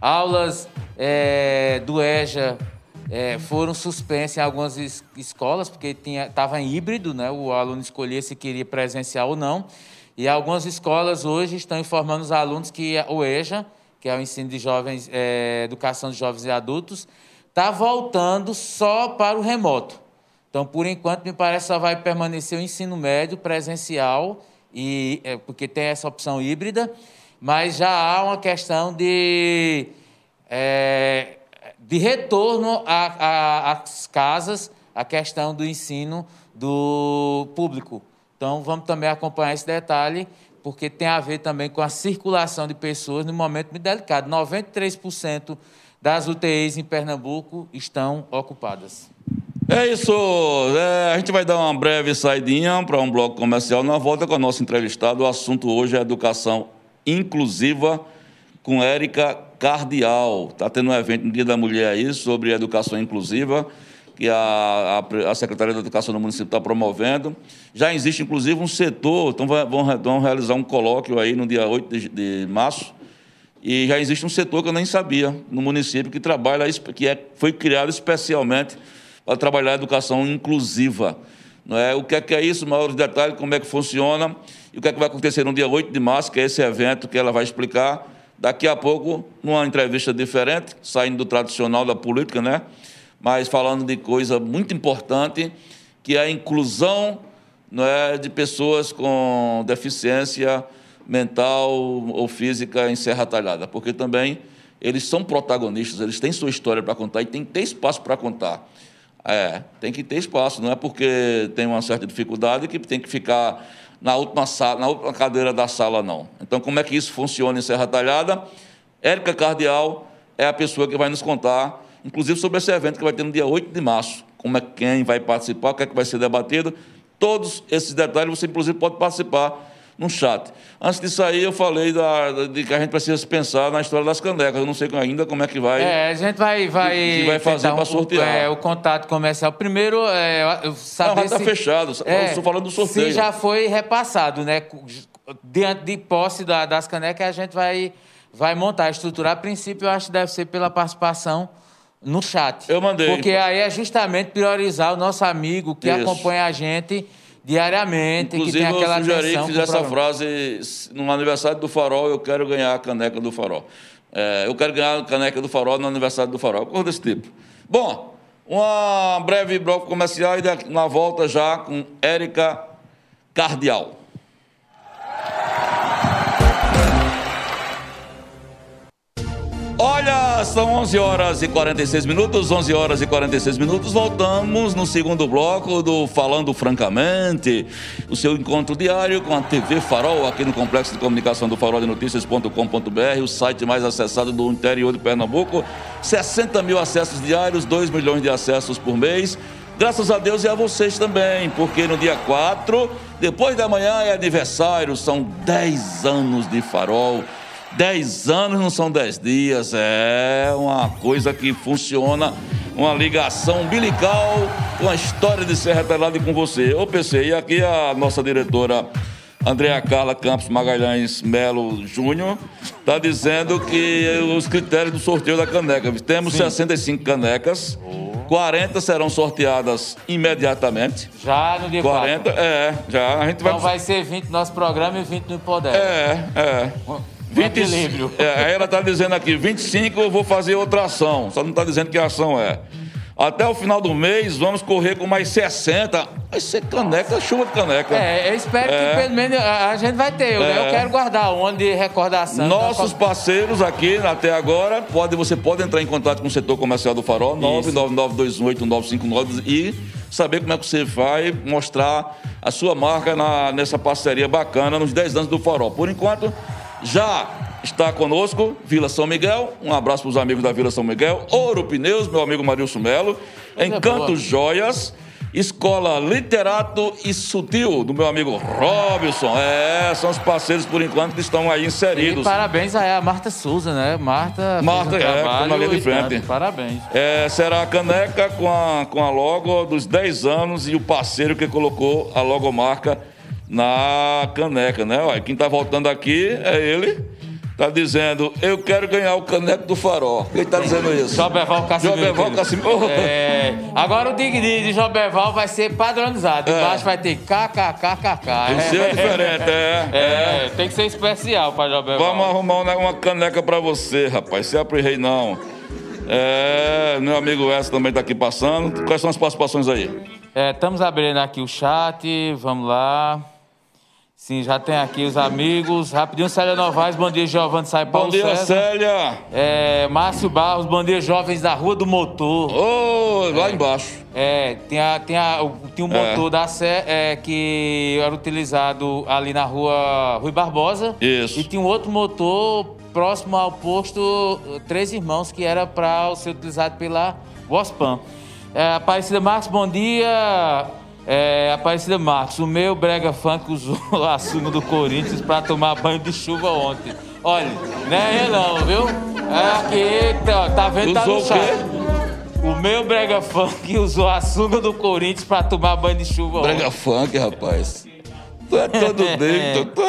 aulas é, do EJA é, foram suspensas em algumas es escolas, porque estava em híbrido, né? o aluno escolhia se queria presencial ou não. E algumas escolas hoje estão informando os alunos que o EJA, que é o ensino de jovens, é, educação de jovens e adultos, está voltando só para o remoto. Então, por enquanto, me parece só vai permanecer o ensino médio presencial, e, é, porque tem essa opção híbrida, mas já há uma questão de, é, de retorno às casas, a questão do ensino do público. Então, vamos também acompanhar esse detalhe, porque tem a ver também com a circulação de pessoas no momento muito delicado. 93% das UTIs em Pernambuco estão ocupadas. É isso. É, a gente vai dar uma breve saidinha para um bloco comercial. Na volta com a nossa entrevistada, o assunto hoje é educação inclusiva com Érica Cardial. Está tendo um evento no Dia da Mulher aí sobre educação inclusiva que a, a, a, Secretaria da Educação do município está promovendo. Já existe, inclusive, um setor, então vão, vão realizar um colóquio aí no dia 8 de, de, março, e já existe um setor que eu nem sabia no município que trabalha, que é, foi criado especialmente para trabalhar a educação inclusiva. Não é? O que é, que é isso, maiores detalhes, como é que funciona e o que é que vai acontecer no dia 8 de março, que é esse evento que ela vai explicar daqui a pouco, numa entrevista diferente, saindo do tradicional da política, né? mas falando de coisa muito importante, que é a inclusão não é, de pessoas com deficiência mental ou física em Serra Talhada, porque também eles são protagonistas, eles têm sua história para contar e tem que ter espaço para contar. É, tem que ter espaço, não é porque tem uma certa dificuldade que tem que ficar na última, sala, na última cadeira da sala, não. Então, como é que isso funciona em Serra Talhada? Érica Cardial é a pessoa que vai nos contar, inclusive sobre esse evento que vai ter no dia 8 de março. Como é quem vai participar, o que é que vai ser debatido. Todos esses detalhes você, inclusive, pode participar no chat. Antes de sair, eu falei da, de que a gente precisa pensar na história das canecas. Eu não sei ainda como é que vai. É, a gente vai. vai que, que vai fazer para sortear. É, o contato comercial. Primeiro, é, saber. Não, está fechado. É, estou falando do sorteio. Se já foi repassado, né? Diante de posse da, das canecas, a gente vai, vai montar, estruturar. A princípio, eu acho que deve ser pela participação no chat. Eu mandei. Porque aí é justamente priorizar o nosso amigo que Isso. acompanha a gente diariamente, Inclusive, que tem aquela eu sugeri que fizesse essa frase no aniversário do Farol, eu quero ganhar a caneca do Farol. É, eu quero ganhar a caneca do Farol no aniversário do Farol. Coisa desse tipo. Bom, uma breve bloco comercial e na volta já com Érica Cardial. São 11 horas e 46 minutos, 11 horas e 46 minutos. Voltamos no segundo bloco do Falando Francamente, o seu encontro diário com a TV Farol, aqui no Complexo de Comunicação do Farol de Notícias.com.br, o site mais acessado do interior de Pernambuco. 60 mil acessos diários, 2 milhões de acessos por mês. Graças a Deus e a vocês também, porque no dia 4, depois da manhã é aniversário, são 10 anos de Farol. Dez anos não são dez dias, é uma coisa que funciona, uma ligação umbilical com a história de Serra Talhada e com você. Eu pensei, e aqui a nossa diretora Andréa Carla Campos Magalhães Melo Júnior está dizendo que os critérios do sorteio da caneca. Temos Sim. 65 canecas. 40 serão sorteadas imediatamente. Já no dia 40, 4. é, já. A gente então vai... vai ser 20 no nosso programa e 20 no Poder. É, é. 20, equilíbrio. É, ela está dizendo aqui, 25 eu vou fazer outra ação. Só não está dizendo que ação é. Até o final do mês, vamos correr com mais 60. Vai ser caneca, chuva de caneca. É, eu espero é. que pelo menos a, gente vai ter. É. Eu quero guardar ano de recordação. Nossos parceiros aqui até agora, pode, você pode entrar em contato com o setor comercial do Farol, 999281959 e saber como é que você vai mostrar a sua marca na, nessa parceria bacana nos 10 anos do Farol. Por enquanto, já está conosco, Vila São Miguel. Um abraço para os amigos da Vila São Miguel. Ouro Pneus, meu amigo Marilson Melo. Encanto Joias. Escola Literato e Sutil, do meu amigo Robson. É, são os parceiros, por enquanto, que estão aí inseridos. E parabéns aí a Marta Souza, né? Marta. Marta, um é, na linha de frente. Tanto. Parabéns. É, será a caneca com a, com a logo dos 10 anos e o parceiro que colocou a logomarca na caneca, né? Olha, quem tá voltando aqui é ele. Tá dizendo, eu quero ganhar o caneco do farol. Quem tá dizendo isso? Joberval Casimiro. Joberval Casimiro. É, agora o Digni de Joberval vai ser padronizado. É. Embaixo vai ter KKKKK. O seu é diferente, é, é. É, tem que ser especial pra Joberval. Vamos arrumar uma caneca pra você, rapaz. Se é rei, não. É, meu amigo Essa também tá aqui passando. Quais são as participações aí? É, estamos abrindo aqui o chat. Vamos lá. Sim, já tem aqui os amigos. Rapidinho, Célia Novaes, bom dia, Giovanni Sai Paulo Bom dia, César. Célia. É, Márcio Barros, bom dia, jovens da Rua do Motor. Ô, oh, lá é, embaixo. É, tem, a, tem, a, tem um é. motor da Sé é, que era utilizado ali na Rua Rui Barbosa. Isso. E tinha um outro motor próximo ao posto Três Irmãos, que era para ser utilizado pela Waspan. É, Aparecida Marcos, bom dia. É, Aparecida Marcos, o meu brega funk usou a sunga do Corinthians para tomar banho de chuva ontem. Olha, não é ele não, viu? É aqui, tá, tá vendo, tá no chat. O meu brega funk usou a sunga do Corinthians para tomar banho de chuva brega ontem. Brega funk, rapaz. Tu é todo dentro.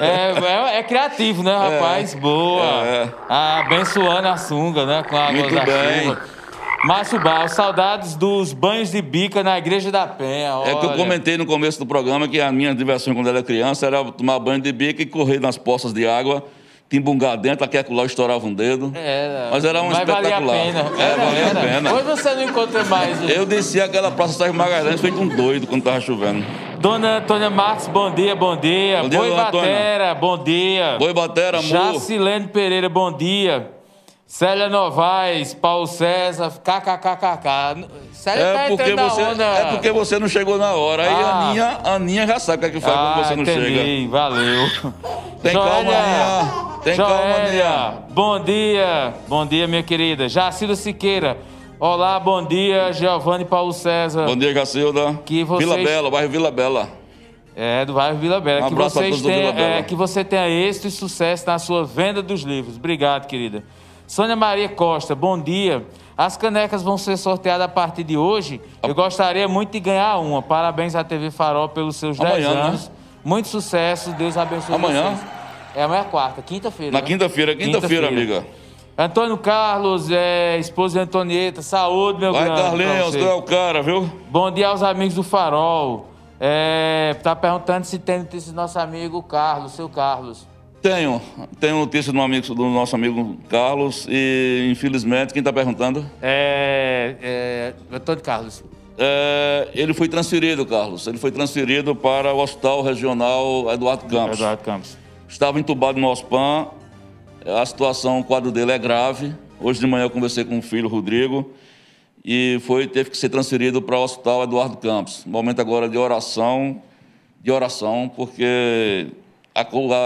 É, é, é, criativo, né, rapaz? É, Boa. É. Abençoando a sunga, né? Com a água Muito da bem. chuva. Márcio Barros, saudades dos banhos de bica na Igreja da Penha. Olha. É que eu comentei no começo do programa que a minha diversão quando era criança era tomar banho de bica e correr nas poças de água, timbungar dentro, aqui e lá estourava um dedo. Era. Mas era um Mas espetacular. Valia a pena. É, era, valia era. a pena. Hoje você não encontra mais. Eu desci aquela praça Sérgio Magalhães feito um doido quando tava chovendo. Dona Antônia Marques, bom dia, bom dia. Bom dia, Boi Batera, bom dia. Boi Batera, amor. Jacilene Pereira, bom dia. Célia Novaes, Paulo César, kkkk. Célia é tá porque entrando você, na onda. É porque você não chegou na hora. Aí Ah. a Aninha, a Aninha já sabe o que é que faz ah, quando você não entendi, chega. valeu. Tem calma, Aninha. Tem calma, Joélia, Aninha. bom dia. Bom dia, minha querida. Jacilda Siqueira. Olá, bom dia, Giovanni Paulo César. Bom dia, Cacilda. Que vocês- Vila Bela, bairro Vila Bela. É, do bairro Vila Bela. Um que, vocês Bela. é, que você tenha êxito e sucesso na sua venda dos livros. Obrigado, querida. Sônia Maria Costa, bom dia. As canecas vão ser sorteadas a partir de hoje. Eu gostaria muito de ganhar uma. Parabéns à TV Farol pelos seus 10 Amanhã, né? anos. Muito sucesso. Deus abençoe Amanhã? vocês. É amanhã é quarta, quinta-feira. Na né? quinta-feira, quinta-feira, amiga. Antônio Carlos, é, esposa de Antonieta, saúde, meu Vai, grande. pra Carlinhos, tu é o cara, viu? Bom dia aos amigos do Farol. É, tá perguntando se tem notícia do nosso amigo Carlos, seu Carlos. Tenho. Tenho notícia do, amigo, do nosso amigo Carlos e, infelizmente, quem está perguntando? É, é, Antônio Carlos. É, ele foi transferido, Carlos. Ele foi transferido para o Hospital Regional Eduardo Campos. Eduardo Campos. Estava entubado no OSPAN. A situação, o quadro dele é grave. Hoje de manhã eu conversei com o filho, Rodrigo, e foi, teve que ser transferido para o Hospital Eduardo Campos. Momento agora de oração, de oração, porque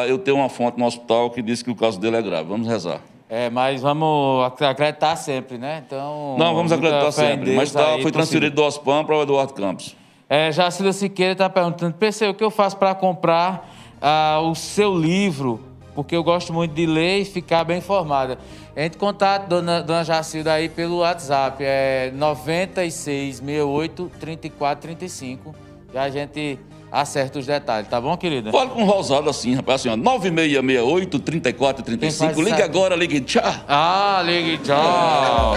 eu tenho uma fonte no hospital que disse que o caso dele é grave. Vamos rezar. É, mas vamos ac- acreditar sempre, né? Então. Não, vamos acreditar em sempre. Mas tá, foi transferido do OSPAN para o Eduardo Campos. É, Jacila Siqueira está perguntando, PC, o que eu faço para comprar ah, o seu livro? Porque eu gosto muito de ler e ficar bem informada. Entre contato, dona, dona Jacilda, aí pelo WhatsApp, é 9668 3435 e a gente acerta os detalhes, tá bom, querida? Fala com o Rosado assim, rapaz, assim, ó, 9668 3435. Quem faz Ligue sabe. agora, ligue tchau. Ah, ligue tchau.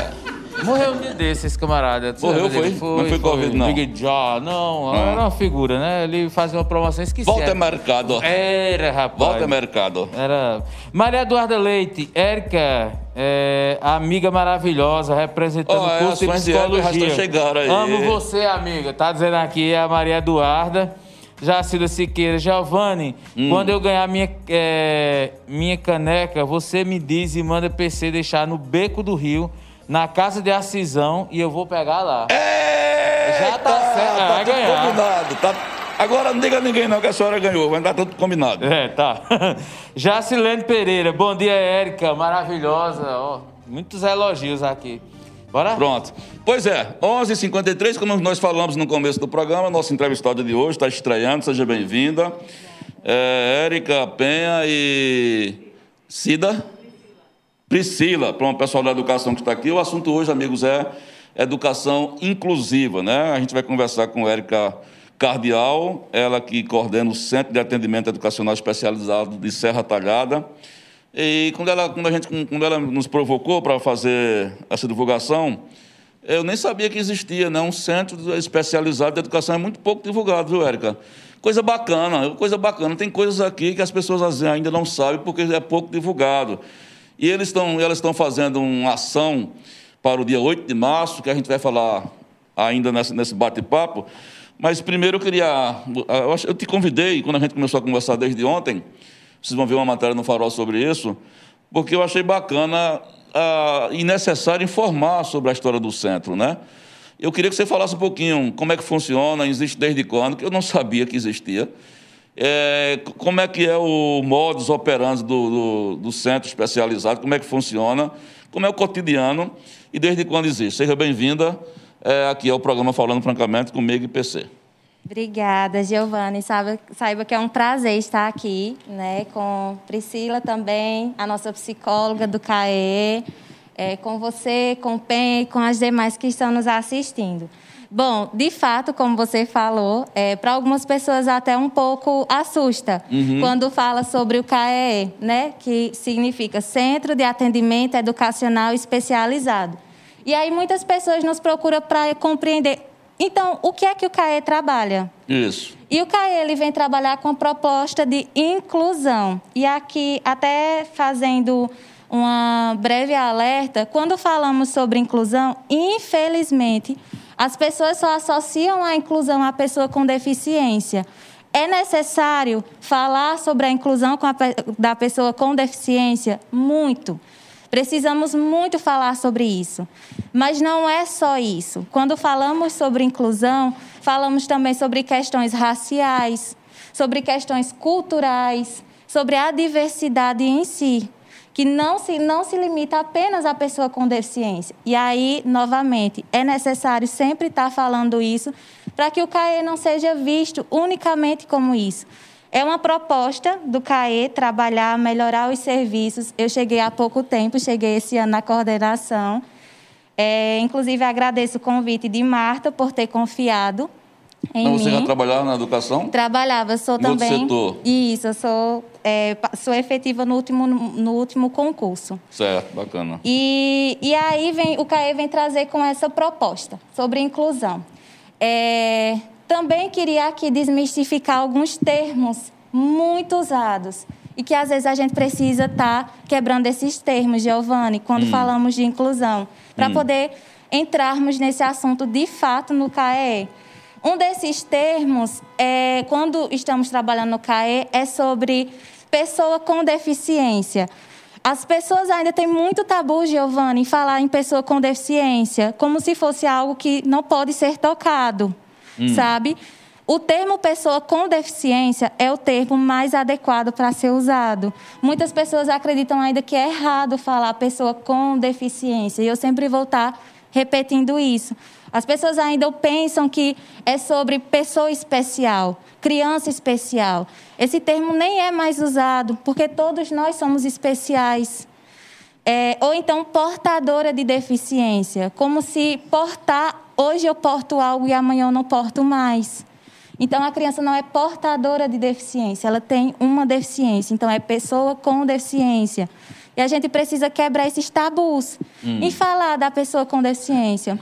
Morreu um dia desses, esse camarada. Morreu, dele? foi? Não foi Covid, não. Ligue tchau. Não, Ah. era uma figura, né? Ele fazia uma promoção, esqueci. Volta Era- mercado. Era, rapaz. Volta mercado. Era. Maria Eduarda Leite, Érica, é, amiga maravilhosa, representando Ó, o é, curso de de Érica psicologia. estão chegando aí. Amo você, amiga. Tá dizendo aqui a Maria Eduarda. Jacilda Siqueira, Giovanni, Hum. quando eu ganhar minha, é, minha caneca, você me diz e manda PC deixar no Beco do Rio, na casa de Acisão, e eu vou pegar lá. É, Já tá certo, vai tudo ganhar. combinado. Tá, Agora não diga a ninguém não que a senhora ganhou, vai dar tudo combinado. É, tá. Jacilene Pereira, bom dia, Érica, maravilhosa. Ó, muitos elogios aqui. Bora? Pronto. Pois é, 11 h 53 como nós falamos no começo do programa, nossa entrevistada de hoje está estreando, seja bem-vinda. É, Érica Penha e Cida Priscila, para o pessoal da educação que está aqui. O assunto hoje, amigos, é educação inclusiva, né? A gente vai conversar com Érica Cardial, ela que coordena o Centro de Atendimento Educacional Especializado de Serra Talhada. E quando ela, quando a gente, quando ela nos provocou para fazer essa divulgação, eu nem sabia que existia, né? Um centro especializado de educação é muito pouco divulgado, viu, Érica? Coisa bacana, coisa bacana. Tem coisas aqui que as pessoas ainda não sabem porque é pouco divulgado. E eles estão, elas estão fazendo uma ação para o dia 8 de março, que a gente vai falar ainda nesse, nesse bate-papo. Mas primeiro eu queria. Eu te convidei, quando a gente começou a conversar desde ontem, vocês vão ver uma matéria no Farol sobre isso, porque eu achei bacana uh, e necessário informar sobre a história do centro, né? Eu queria que você falasse um pouquinho como é que funciona, existe desde quando, que eu não sabia que existia. É, como é que é o modus operandi do, do, do, centro especializado, como é que funciona, como é o cotidiano e desde quando existe. Seja bem-vinda é, aqui ao programa Falando Francamente comigo e PC. Obrigada, Giovanni. Saiba, saiba que é um prazer estar aqui né, com Priscila também, a nossa psicóloga do CAE, é, com você, com o PEN e com as demais que estão nos assistindo. Bom, de fato, como você falou, é, para algumas pessoas até um pouco assusta uhum. quando fala sobre o CAE, né? Que significa Centro de Atendimento Educacional Especializado. E aí muitas pessoas nos procuram para compreender. Então, o que é que o CAE trabalha? Isso. E o CAE ele vem trabalhar com a proposta de inclusão. E aqui, até fazendo uma breve alerta, quando falamos sobre inclusão, infelizmente, as pessoas só associam a inclusão à pessoa com deficiência. É necessário falar sobre a inclusão a, da pessoa com deficiência? Muito. Precisamos muito falar sobre isso. Mas não é só isso. Quando falamos sobre inclusão, falamos também sobre questões raciais, sobre questões culturais, sobre a diversidade em si que não se, não se limita apenas à pessoa com deficiência. E aí, novamente, é necessário sempre estar falando isso para que o CAE não seja visto unicamente como isso. É uma proposta do CAE trabalhar, melhorar os serviços. Eu cheguei há pouco tempo, cheguei esse ano na coordenação. É, inclusive, agradeço o convite de Marta por ter confiado em então, você mim. já trabalhava na educação? Trabalhava, sou no também. Outro setor? Isso, sou, é, sou efetiva no último, no último concurso. Certo, bacana. E, e aí vem, o CAE vem trazer com essa proposta sobre inclusão. É, também queria aqui desmistificar alguns termos muito usados e que às vezes a gente precisa estar tá quebrando esses termos, Giovanni, quando hum. falamos de inclusão, para hum. poder entrarmos nesse assunto de fato no CAE. Um desses termos, é, quando estamos trabalhando no CAE, é sobre pessoa com deficiência. As pessoas ainda têm muito tabu, Giovanni, em falar em pessoa com deficiência, como se fosse algo que não pode ser tocado, hum. sabe? O termo pessoa com deficiência é o termo mais adequado para ser usado. Muitas pessoas acreditam ainda que é errado falar pessoa com deficiência, e eu sempre vou estar repetindo isso. As pessoas ainda pensam que é sobre pessoa especial, criança especial. Esse termo nem é mais usado, porque todos nós somos especiais. É, ou então portadora de deficiência, como se portar, hoje eu porto algo e amanhã eu não porto mais. Então a criança não é portadora de deficiência, ela tem uma deficiência, então é pessoa com deficiência. E a gente precisa quebrar esses tabus hum. e falar da pessoa com deficiência.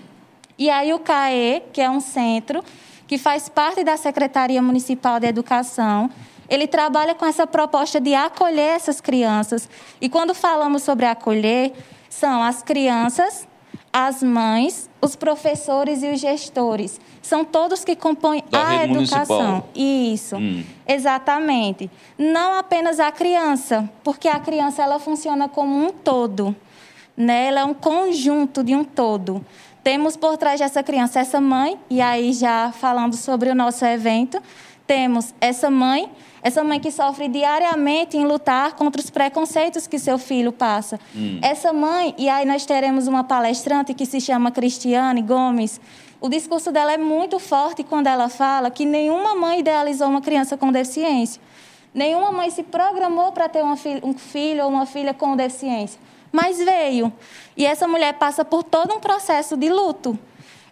E aí o CAE, que é um centro que faz parte da Secretaria Municipal de Educação, ele trabalha com essa proposta de acolher essas crianças. E quando falamos sobre acolher, são as crianças, as mães, os professores e os gestores. São todos que compõem da a educação. Municipal. Isso, hum. exatamente. Não apenas a criança, porque a criança ela funciona como um todo. Né? Ela é um conjunto de um todo. Temos por trás dessa criança essa mãe, e aí já falando sobre o nosso evento, temos essa mãe, essa mãe que sofre diariamente em lutar contra os preconceitos que seu filho passa. Hum. Essa mãe, e aí nós teremos uma palestrante que se chama Cristiane Gomes. O discurso dela é muito forte quando ela fala que nenhuma mãe idealizou uma criança com deficiência. Nenhuma mãe se programou para ter um filho ou uma filha com deficiência. Mas veio. E essa mulher passa por todo um processo de luto.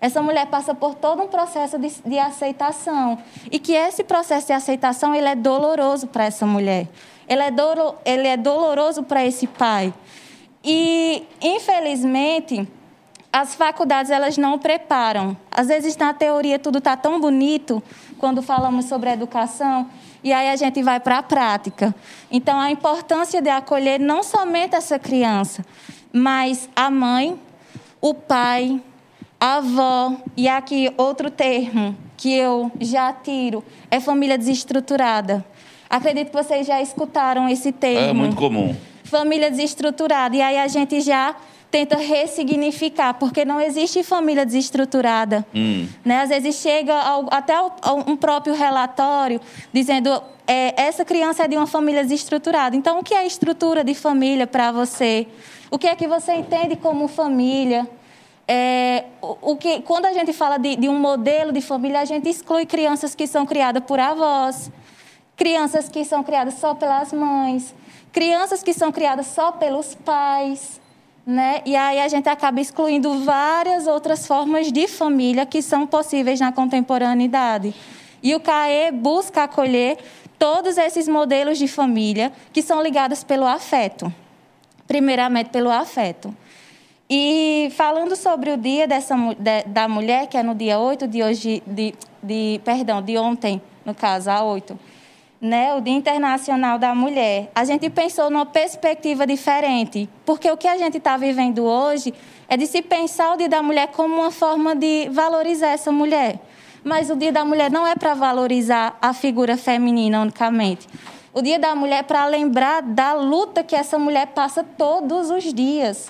Essa mulher passa por todo um processo de, de aceitação. E que esse processo de aceitação ele é doloroso para essa mulher. Ele é, do, ele é doloroso para esse pai. E, infelizmente, as faculdades elas não preparam. Às vezes, na teoria, tudo está tão bonito quando falamos sobre educação, e aí a gente vai para a prática. Então, a importância de acolher não somente essa criança, mas a mãe, o pai, avó, e aqui outro termo que eu já tiro, é família desestruturada. Acredito que vocês já escutaram esse termo. É muito comum. Família desestruturada. E aí a gente já tenta ressignificar, porque não existe família desestruturada. Hum. Né? Às vezes chega ao, até ao, ao um próprio relatório dizendo é, essa criança é de uma família desestruturada. Então, o que é estrutura de família para você? O que é que você entende como família? É, o, o, que, quando a gente fala de, de, um modelo de família, a gente exclui crianças que são criadas por avós, crianças que são criadas só pelas mães, crianças que são criadas só pelos pais. Né? E aí a gente acaba excluindo várias outras formas de família que são possíveis na contemporaneidade. E o CAE busca acolher todos esses modelos de família que são ligados pelo afeto. Primeiramente pelo afeto. E falando sobre o dia dessa, de, da mulher, que é no dia 8 de hoje, de, de, perdão, de ontem, no caso, a 8, né, o Dia Internacional da Mulher, a gente pensou numa perspectiva diferente, porque o que a gente está vivendo hoje é de se pensar o Dia da Mulher como uma forma de valorizar essa mulher. Mas o Dia da Mulher não é para valorizar a figura feminina unicamente. O Dia da Mulher é para lembrar da luta que essa mulher passa todos os dias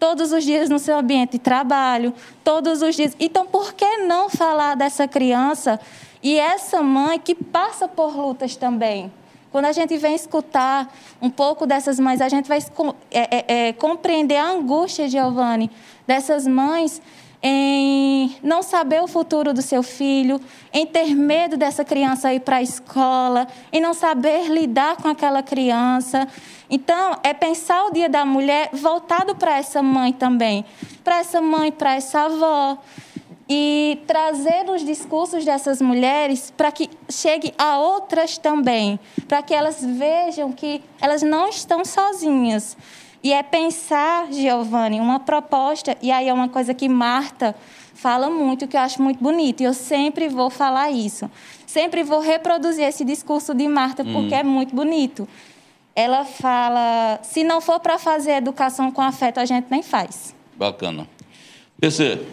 todos os dias no seu ambiente de trabalho, todos os dias. Então, por que não falar dessa criança e essa mãe que passa por lutas também? Quando a gente vem escutar um pouco dessas mães, a gente vai é, é, é, compreender a angústia, Giovanni, dessas mães em não saber o futuro do seu filho, em ter medo dessa criança ir para a escola, em não saber lidar com aquela criança. Então, é pensar o Dia da Mulher voltado para essa mãe também, para essa mãe, para essa avó. E trazer os discursos dessas mulheres para que chegue a outras também, para que elas vejam que elas não estão sozinhas. E é pensar, Giovanni, uma proposta, e aí é uma coisa que Marta fala muito, que eu acho muito bonito, e eu sempre vou falar isso. Sempre vou reproduzir esse discurso de Marta, porque hum. é muito bonito. Ela fala: se não for para fazer educação com afeto, a gente nem faz. Bacana. PC.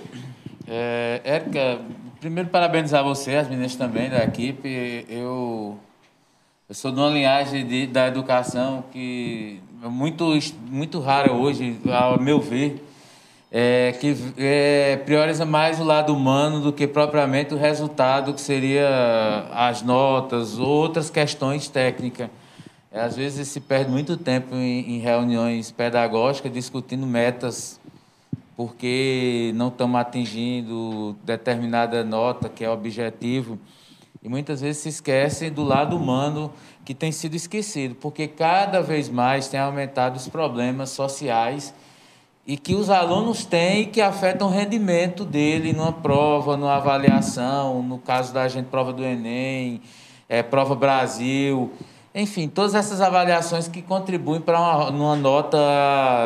É, Érica, primeiro parabenizar você, as meninas também da equipe. Eu, eu sou de uma linhagem de, da educação que muito, muito rara hoje, ao meu ver, é, que é, prioriza mais o lado humano do que propriamente o resultado, que seria as notas ou outras questões técnicas. É, às vezes se perde muito tempo em, em reuniões pedagógicas discutindo metas, porque não estamos atingindo determinada nota, que é objetivo. E muitas vezes se esquecem do lado humano que tem sido esquecido, porque cada vez mais tem aumentado os problemas sociais e que os alunos têm e que afetam o rendimento dele numa prova, numa avaliação, no caso da gente, prova do Enem, é, prova Brasil, enfim, todas essas avaliações que contribuem para uma, uma nota,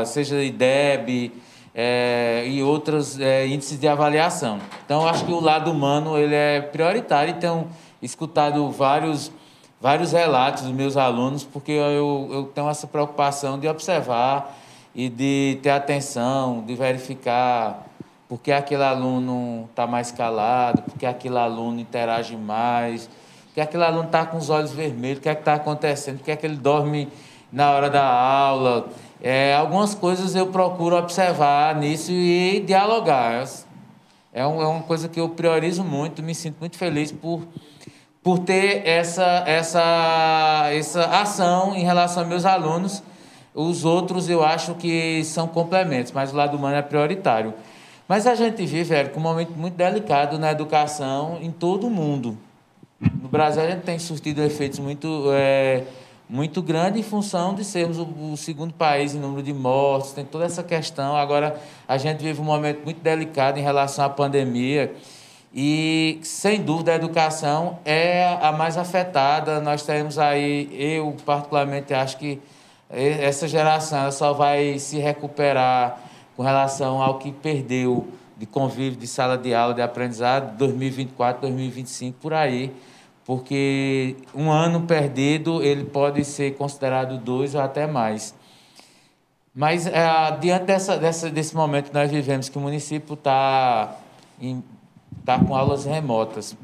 seja IDEB é, e outros é, índices de avaliação. Então, acho que o lado humano ele é prioritário e tenho escutado vários vários relatos dos meus alunos, porque eu, eu tenho essa preocupação de observar e de ter atenção, de verificar por que aquele aluno está mais calado, por que aquele aluno interage mais, por que aquele aluno está com os olhos vermelhos, o que é que está acontecendo, por que, é que ele dorme na hora da aula. É, algumas coisas eu procuro observar nisso e dialogar. É, um, é uma coisa que eu priorizo muito, me sinto muito feliz por por ter essa, essa, essa ação em relação aos meus alunos. Os outros eu acho que são complementos, mas o lado humano é prioritário. Mas a gente vive, Érico, um momento muito delicado na educação em todo o mundo. No Brasil, a gente tem surtido efeitos muito, é, muito grandes em função de sermos o, o, segundo país em número de mortes, tem toda essa questão. Agora, a gente vive um momento muito delicado em relação à pandemia. E, sem dúvida, a educação é a mais afetada. Nós temos aí, eu particularmente acho que essa geração só vai se recuperar com relação ao que perdeu de convívio, de sala de aula, de aprendizado, 2024, 2025, por aí. Porque um ano perdido, ele pode ser considerado dois ou até mais. Mas, é, diante dessa, dessa, desse momento que nós vivemos, que o município está tá com aulas remotas,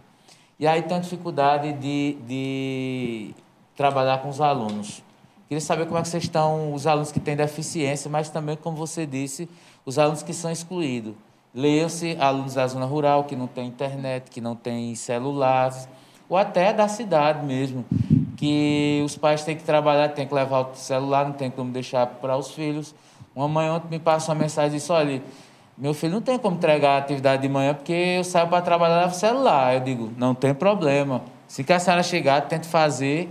e aí tem dificuldade de, de trabalhar com os alunos. Queria saber como é que vocês estão, os alunos que têm deficiência, mas também, como você disse, os alunos que são excluídos. Leiam-se alunos da zona rural, que não têm internet, que não têm celulares, ou até da cidade mesmo, que os pais têm que trabalhar, têm que levar o celular, não tem como deixar para os filhos. Uma mãe ontem me passou uma mensagem e disse, olha, meu filho não tem como entregar a atividade de manhã porque eu saio para trabalhar no celular. Eu digo, não tem problema. Se que a senhora chegar, tente fazer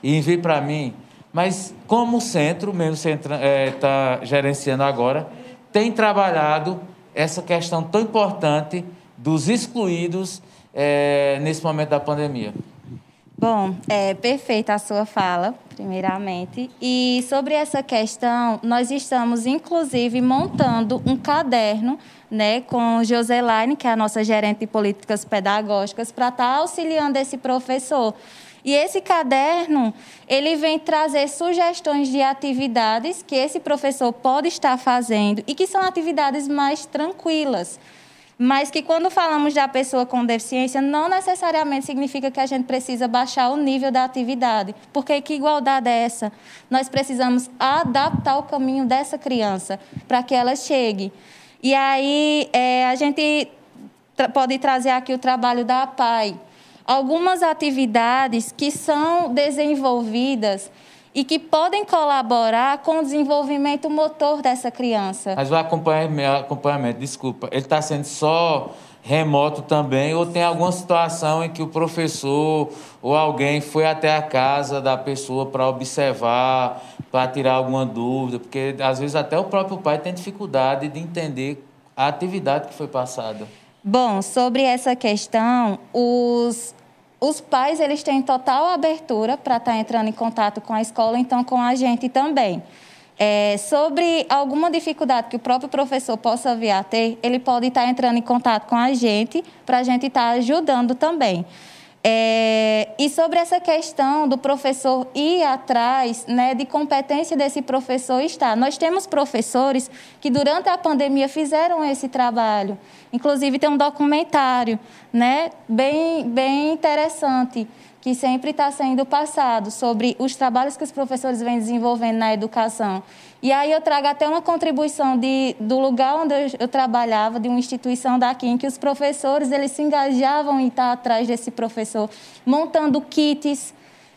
e envie para mim. Mas como o centro, mesmo você está é, gerenciando agora, tem trabalhado essa questão tão importante dos excluídos é, nesse momento da pandemia? Bom, é perfeita a sua fala, primeiramente. E sobre essa questão, nós estamos, inclusive, montando um caderno né, com Joselaine, que é a nossa gerente de políticas pedagógicas, para estar tá auxiliando esse professor. E esse caderno, ele vem trazer sugestões de atividades que esse professor pode estar fazendo e que são atividades mais tranquilas. Mas que quando falamos da pessoa com deficiência, não necessariamente significa que a gente precisa baixar o nível da atividade. Porque que igualdade é essa? Nós precisamos adaptar o caminho dessa criança para que ela chegue. E aí é, a gente pode trazer aqui o trabalho da PAI algumas atividades que são desenvolvidas e que podem colaborar com o desenvolvimento motor dessa criança. Mas o acompanhamento, acompanhamento desculpa, ele está sendo só remoto também ou tem alguma situação em que o professor ou alguém foi até a casa da pessoa para observar, para tirar alguma dúvida, porque às vezes até o próprio pai tem dificuldade de entender a atividade que foi passada. Bom, sobre essa questão, os os pais eles têm total abertura para estar tá entrando em contato com a escola, então com a gente também. É, sobre alguma dificuldade que o próprio professor possa vir a ter, ele pode estar tá entrando em contato com a gente para a gente estar tá ajudando também. É, e sobre essa questão do professor ir atrás né, de competência desse professor estar. Nós temos professores que durante a pandemia fizeram esse trabalho. Inclusive tem um documentário né, bem, bem interessante que sempre está sendo passado sobre os trabalhos que os professores vêm desenvolvendo na educação. E aí eu trago até uma contribuição de, do lugar onde eu, eu trabalhava, de uma instituição daqui, em que os professores eles se engajavam em estar atrás desse professor, montando kits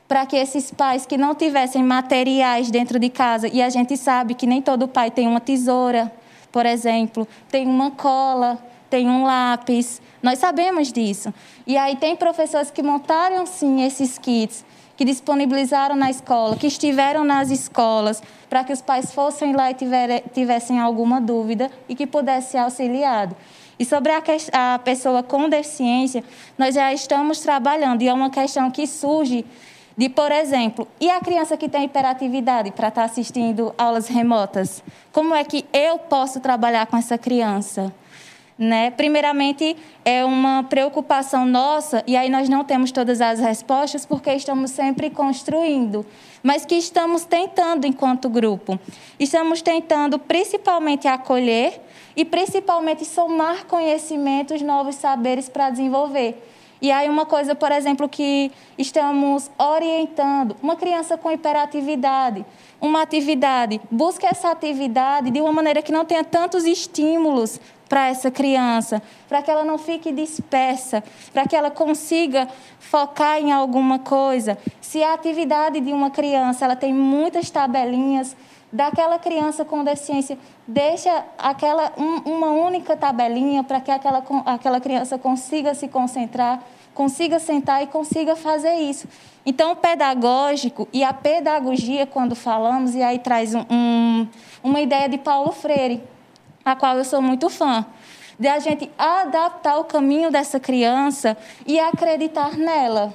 para que esses pais que não tivessem materiais dentro de casa, e a gente sabe que nem todo pai tem uma tesoura, por exemplo, tem uma cola, tem um lápis, nós sabemos disso. E aí tem professores que montaram sim esses kits, que disponibilizaram na escola, que estiveram nas escolas, para que os pais fossem lá e tivessem alguma dúvida e que pudesse ser auxiliado. E sobre a, a pessoa com deficiência, nós já estamos trabalhando, e é uma questão que surge de, por exemplo, e a criança que tem hiperatividade para estar assistindo aulas remotas? Como é que eu posso trabalhar com essa criança? Né? Primeiramente, é uma preocupação nossa, e aí nós não temos todas as respostas, porque estamos sempre construindo, mas que estamos tentando enquanto grupo. Estamos tentando principalmente acolher e principalmente somar conhecimentos, novos saberes para desenvolver. E aí uma coisa, por exemplo, que estamos orientando, uma criança com hiperatividade, uma atividade, busque essa atividade de uma maneira que não tenha tantos estímulos para essa criança, para que ela não fique dispersa, para que ela consiga focar em alguma coisa. Se a atividade de uma criança ela tem muitas tabelinhas, daquela criança com deficiência, deixa aquela um, uma única tabelinha para que aquela, aquela criança consiga se concentrar, consiga sentar e consiga fazer isso. Então, o pedagógico e a pedagogia, quando falamos, e aí traz um, um, uma ideia de Paulo Freire, a qual eu sou muito fã, de a gente adaptar o caminho dessa criança e acreditar nela.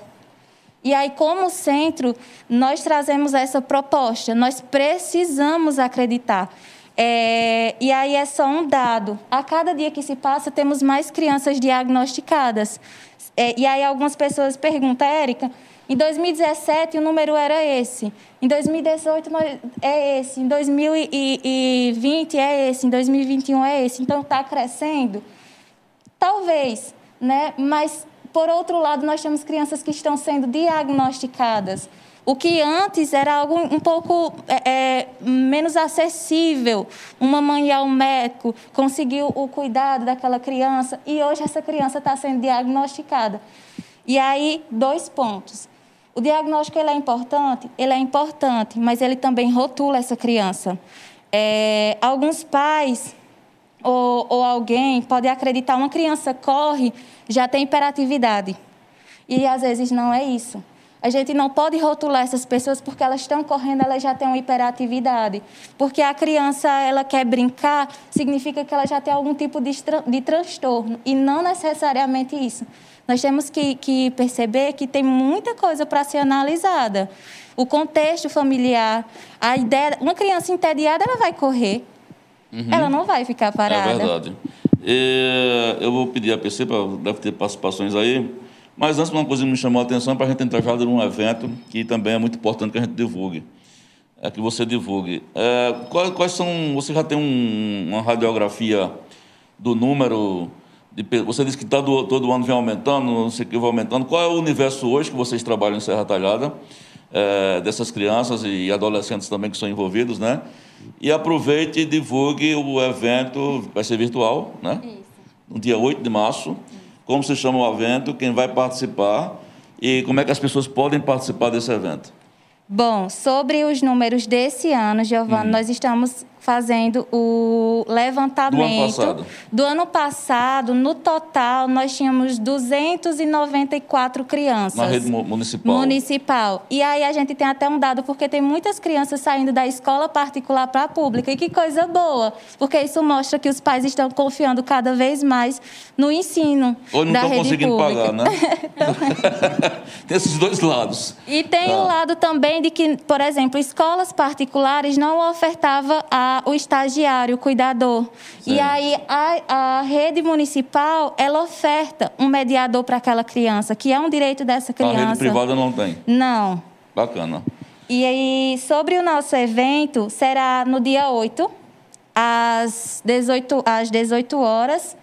E aí, como centro, nós trazemos essa proposta. Nós precisamos acreditar. É, e aí é só um dado. A cada dia que se passa, temos mais crianças diagnosticadas. É, e aí algumas pessoas perguntam, Érica, em 2017 o número era esse, em 2018 é esse, em 2020 é esse, em 2021 é esse. Então está crescendo? Talvez, né? mas por outro lado, nós temos crianças que estão sendo diagnosticadas. O que antes era algo um pouco é, é, menos acessível. Uma mãe ao médico, conseguiu o cuidado daquela criança e hoje essa criança está sendo diagnosticada. E aí, dois pontos. O diagnóstico ele é importante? Ele é importante, mas ele também rotula essa criança. É, alguns pais ou, ou alguém pode acreditar uma criança corre, já tem hiperatividade. E às vezes não é isso. A gente não pode rotular essas pessoas porque elas estão correndo, elas já têm uma hiperatividade. Porque a criança ela quer brincar, significa que ela já tem algum tipo de, de transtorno. E não necessariamente isso. Nós temos que, que perceber que tem muita coisa para ser analisada. O contexto familiar, a ideia. Uma criança entediada, ela vai correr. Uhum. Ela não vai ficar parada. É verdade. E, eu vou pedir a PC, para deve ter participações aí. Mas antes, uma coisa que me chamou a atenção para a gente entrar já num evento que também é muito importante que a gente divulgue. É que você divulgue. É, quais, quais, são. Você já tem um, uma radiografia do número. De, você disse que tá do, todo ano vem aumentando, não sei o que vai aumentando. Qual é o universo hoje que vocês trabalham em Serra Talhada? É, dessas crianças e adolescentes também que são envolvidos, né? E aproveite e divulgue o evento, vai ser virtual, né? Isso. No dia 8 de março. Como se chama o evento, quem vai participar e como é que as pessoas podem participar desse evento? Bom, sobre os números desse ano, Giovana, hum. nós estamos fazendo o levantamento. Do ano passado? Do ano passado, no total, nós tínhamos 294 crianças. Na rede municipal? Municipal. E aí a gente tem até um dado, porque tem muitas crianças saindo da escola particular para a pública. E que coisa boa, porque isso mostra que os pais estão confiando cada vez mais no ensino Ou não da estão rede conseguindo pública. pagar, né? tem esses dois lados. E tem o tá. um lado também de que, por exemplo, escolas particulares não ofertavam a o estagiário, o cuidador. E aí a, a rede municipal, ela oferta um mediador para aquela criança, que é um direito dessa criança. A rede privada não tem? Não. Bacana. E aí, sobre o nosso evento, será no dia 8, às 18, às 18 horas.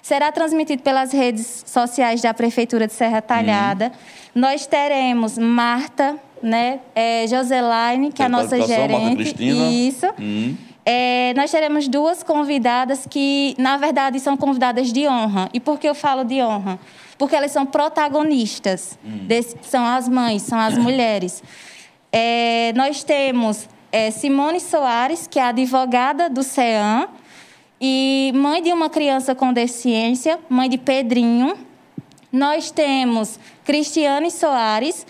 Será transmitido pelas redes sociais da Prefeitura de Serra Talhada. Uhum. Nós teremos Marta, né, é, Joselaine, que é a nossa gerente. Marta Cristina. Isso. Uhum. É, nós teremos duas convidadas que, na verdade, são convidadas de honra. E por que eu falo de honra? Porque elas são protagonistas, hum. desse, são as mães, são as mulheres. É, nós temos é, Simone Soares, que é advogada do CEAM, e mãe de uma criança com deficiência, mãe de Pedrinho. Nós temos Cristiane Soares,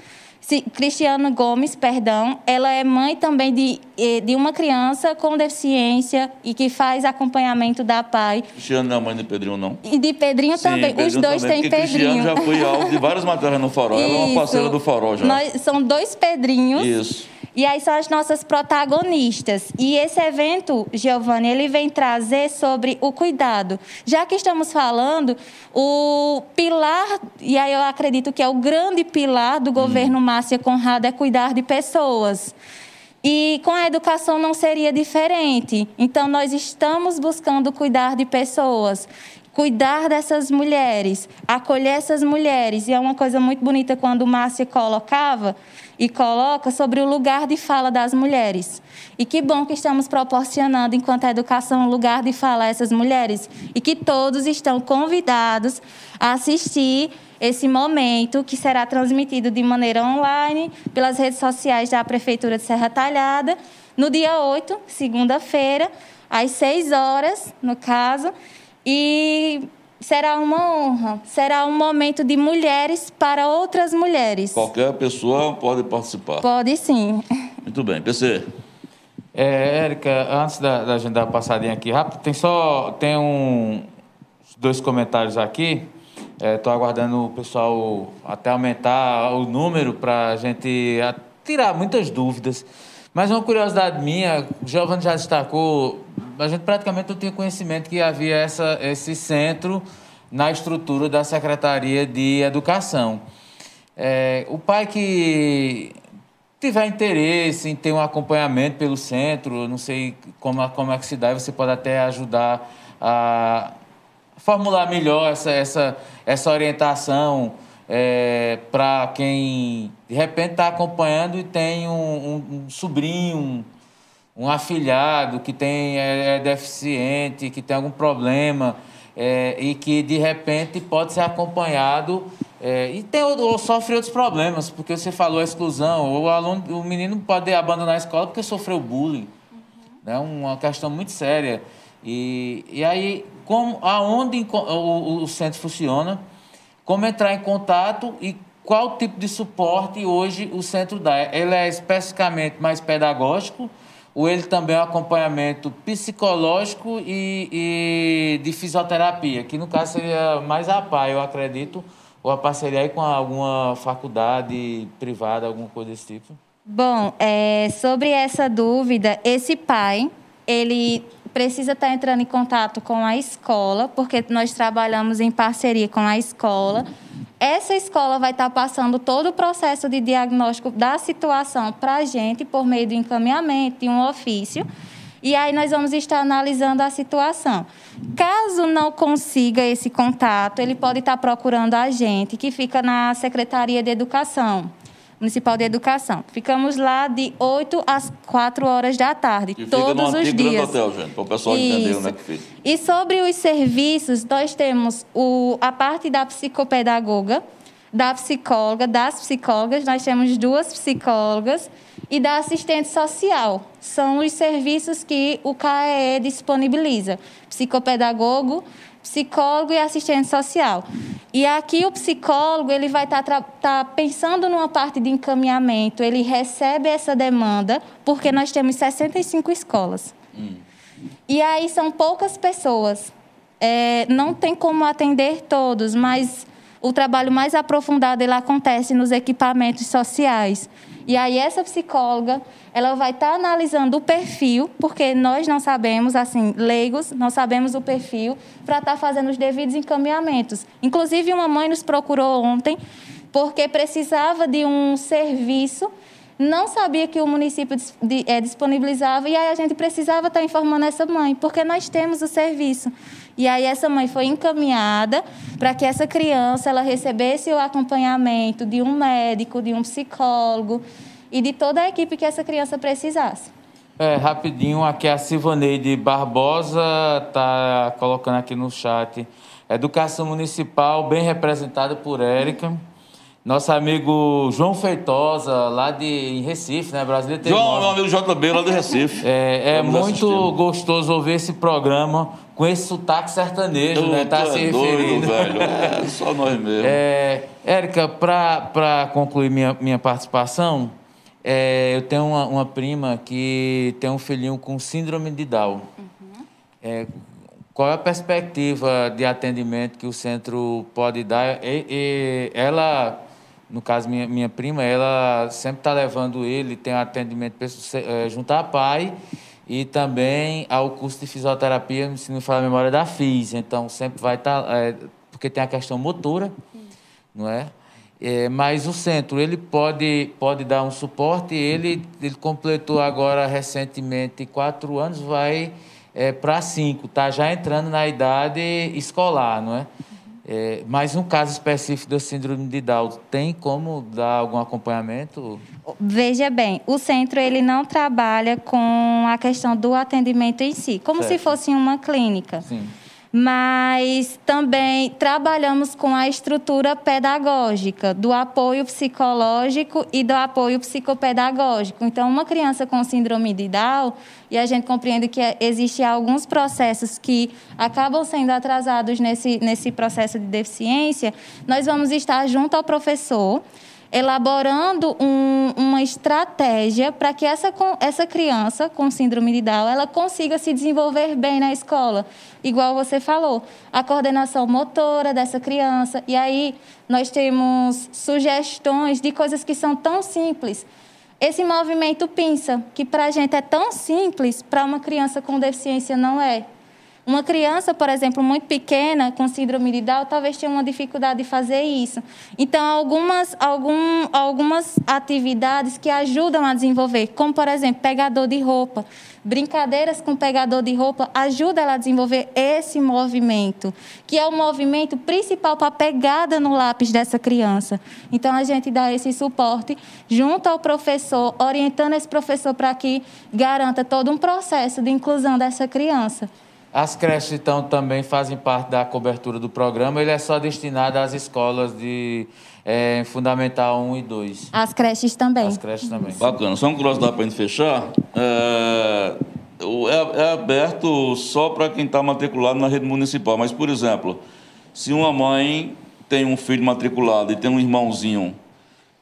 Cristiano Gomes, perdão, ela é mãe também de, eh, de uma criança com deficiência e que faz acompanhamento da pai. Cristiano não é mãe de Pedrinho, não? E de Pedrinho Sim, também. Pedrinho Os dois têm Pedrinho. Cristiano já foi alvo de várias matérias no Farol. Ela é uma parceira do Farol já. Nós, são dois Pedrinhos. Isso. E aí são as nossas protagonistas. E esse evento, Giovanni, ele vem trazer sobre o cuidado. Já que estamos falando, o pilar, e aí eu acredito que é o grande pilar do governo hum. Márcia Conrado é cuidar de pessoas. E com a educação não seria diferente. Então, nós estamos buscando cuidar de pessoas cuidar dessas mulheres, acolher essas mulheres. E é uma coisa muito bonita quando Márcia colocava e coloca sobre o lugar de fala das mulheres. E que bom que estamos proporcionando, enquanto a educação, um lugar de fala a essas mulheres. E que todos estão convidados a assistir esse momento, que será transmitido de maneira online pelas redes sociais da Prefeitura de Serra Talhada, no dia 8, segunda-feira, às 6 horas, no caso. E será uma honra, será um momento de mulheres para outras mulheres. Qualquer pessoa pode participar. Pode sim. Muito bem, PC. É, Érica, antes da, da gente dar uma passadinha aqui rápido, tem só tem um, dois comentários aqui. Estou é, aguardando o pessoal até aumentar o número para a gente tirar muitas dúvidas. Mas uma curiosidade minha, o Giovanni já destacou, a gente praticamente não tinha conhecimento que havia essa, esse centro na estrutura da Secretaria de Educação. É, o pai que tiver interesse em ter um acompanhamento pelo centro, não sei como, como é que se dá, você pode até ajudar a formular melhor essa, essa, essa orientação é, para quem de repente está acompanhando e tem um, um, um sobrinho, um, um, afilhado que tem, é, é, deficiente, que tem algum problema é, e que de repente pode ser acompanhado é, e tem, ou sofre outros problemas, porque você falou a exclusão, ou o, aluno, o menino pode abandonar a escola porque sofreu bullying. Uhum. Né? Uma questão muito séria. E, e aí, como, aonde o, o centro funciona, como entrar em contato e qual tipo de suporte hoje o centro dá. Ele é especificamente mais pedagógico ou ele também é um acompanhamento psicológico e, e de fisioterapia, que no caso seria mais a PAI, eu acredito, ou a parceria aí com alguma faculdade privada, alguma coisa desse tipo? Bom, é, sobre essa dúvida, esse pai, ele precisa estar entrando em contato com a escola, porque nós trabalhamos em parceria com a escola. Essa escola vai estar passando todo o processo de diagnóstico da situação para a gente, por meio do encaminhamento de um ofício. E aí nós vamos estar analisando a situação. Caso não consiga esse contato, ele pode estar procurando a gente, que fica na Secretaria de Educação. Municipal de Educação. Ficamos lá de 8 às 4 horas da tarde, todos os dias. hotel, gente, para o pessoal Isso. entender onde é que fica. E sobre os serviços, nós temos o, a parte da psicopedagoga, da psicóloga, das psicólogas, nós temos duas psicólogas e da assistente social. São os serviços que o CAE disponibiliza. Psicopedagogo, psicólogo e assistente social. E aqui o psicólogo ele vai estar tá, tá pensando numa parte de encaminhamento, ele recebe essa demanda, porque nós temos 65 escolas. Hum. E aí são poucas pessoas. É, não tem como atender todos, mas o trabalho mais aprofundado ele acontece nos equipamentos sociais. E aí essa psicóloga, ela vai estar tá analisando o perfil, porque nós não sabemos, assim, leigos, não sabemos o perfil, para estar tá fazendo os devidos encaminhamentos. Inclusive, uma mãe nos procurou ontem, porque precisava de um serviço não sabia que o município é, disponibilizava e aí a gente precisava estar tá informando essa mãe, porque nós temos o serviço. E aí essa mãe foi encaminhada para que essa criança ela recebesse o acompanhamento de um médico, de um psicólogo e de toda a equipe que essa criança precisasse. É, rapidinho, aqui a Silvaneide Barbosa está colocando aqui no chat. Educação municipal bem representada por Érica. Nosso amigo João Feitosa, lá de em Recife, né? Brasileiro João, meu amigo JB, lá do Recife. É, é muito assistindo. gostoso ouvir esse programa com esse sotaque sertanejo, né? Tá se é referindo. Doido, velho. É, só nós mesmo. É, Érica, para concluir minha, minha participação, é, eu tenho uma, uma, prima que tem um filhinho com síndrome de Down. Uhum. É, qual é a perspectiva de atendimento que o centro pode dar? E, e ela no caso, minha, minha prima, ela sempre está levando ele, tem atendimento é, junto à pai e também ao curso de fisioterapia, se não falar a memória, da FIS. Então, sempre vai estar, tá, é, porque tem a questão motora, não é? é? Mas o centro, ele pode, pode dar um suporte, ele, ele completou agora recentemente quatro anos, vai é, para 5, está já entrando na idade escolar, não é? É? Mas no caso específico da síndrome de Down, tem como dar algum acompanhamento? Veja bem, o centro ele não trabalha com a questão do atendimento em si, como certo. se fosse uma clínica. Sim mas também trabalhamos com a estrutura pedagógica, do apoio psicológico e do apoio psicopedagógico. Então, uma criança com síndrome de Down, e a gente compreende que existem alguns processos que acabam sendo atrasados nesse, nesse processo de deficiência, nós vamos estar junto ao professor elaborando um, uma estratégia para que essa, essa criança com síndrome de Down ela consiga se desenvolver bem na escola. Igual você falou, a coordenação motora dessa criança. E aí nós temos sugestões de coisas que são tão simples. Esse movimento pinça, que para a gente é tão simples, para uma criança com deficiência não é. Uma criança, por exemplo, muito pequena, com síndrome de Down, talvez tenha uma dificuldade de fazer isso. Então, algumas, algum, algumas atividades que ajudam a desenvolver, como, por exemplo, pegador de roupa. Brincadeiras com pegador de roupa ajudam ela a desenvolver esse movimento, que é o movimento principal para a pegada no lápis dessa criança. Então, a gente dá esse suporte junto ao professor, orientando esse professor para que garanta todo um processo de inclusão dessa criança. As creches então também fazem parte da cobertura do programa. Ele é só destinado às escolas de é, Fundamental 1 e 2. As creches também. As creches também. Bacana. Só um curiosidade para a gente fechar. É, é, é aberto só para quem está matriculado na rede municipal. Mas, por exemplo, se uma mãe tem um filho matriculado e tem um irmãozinho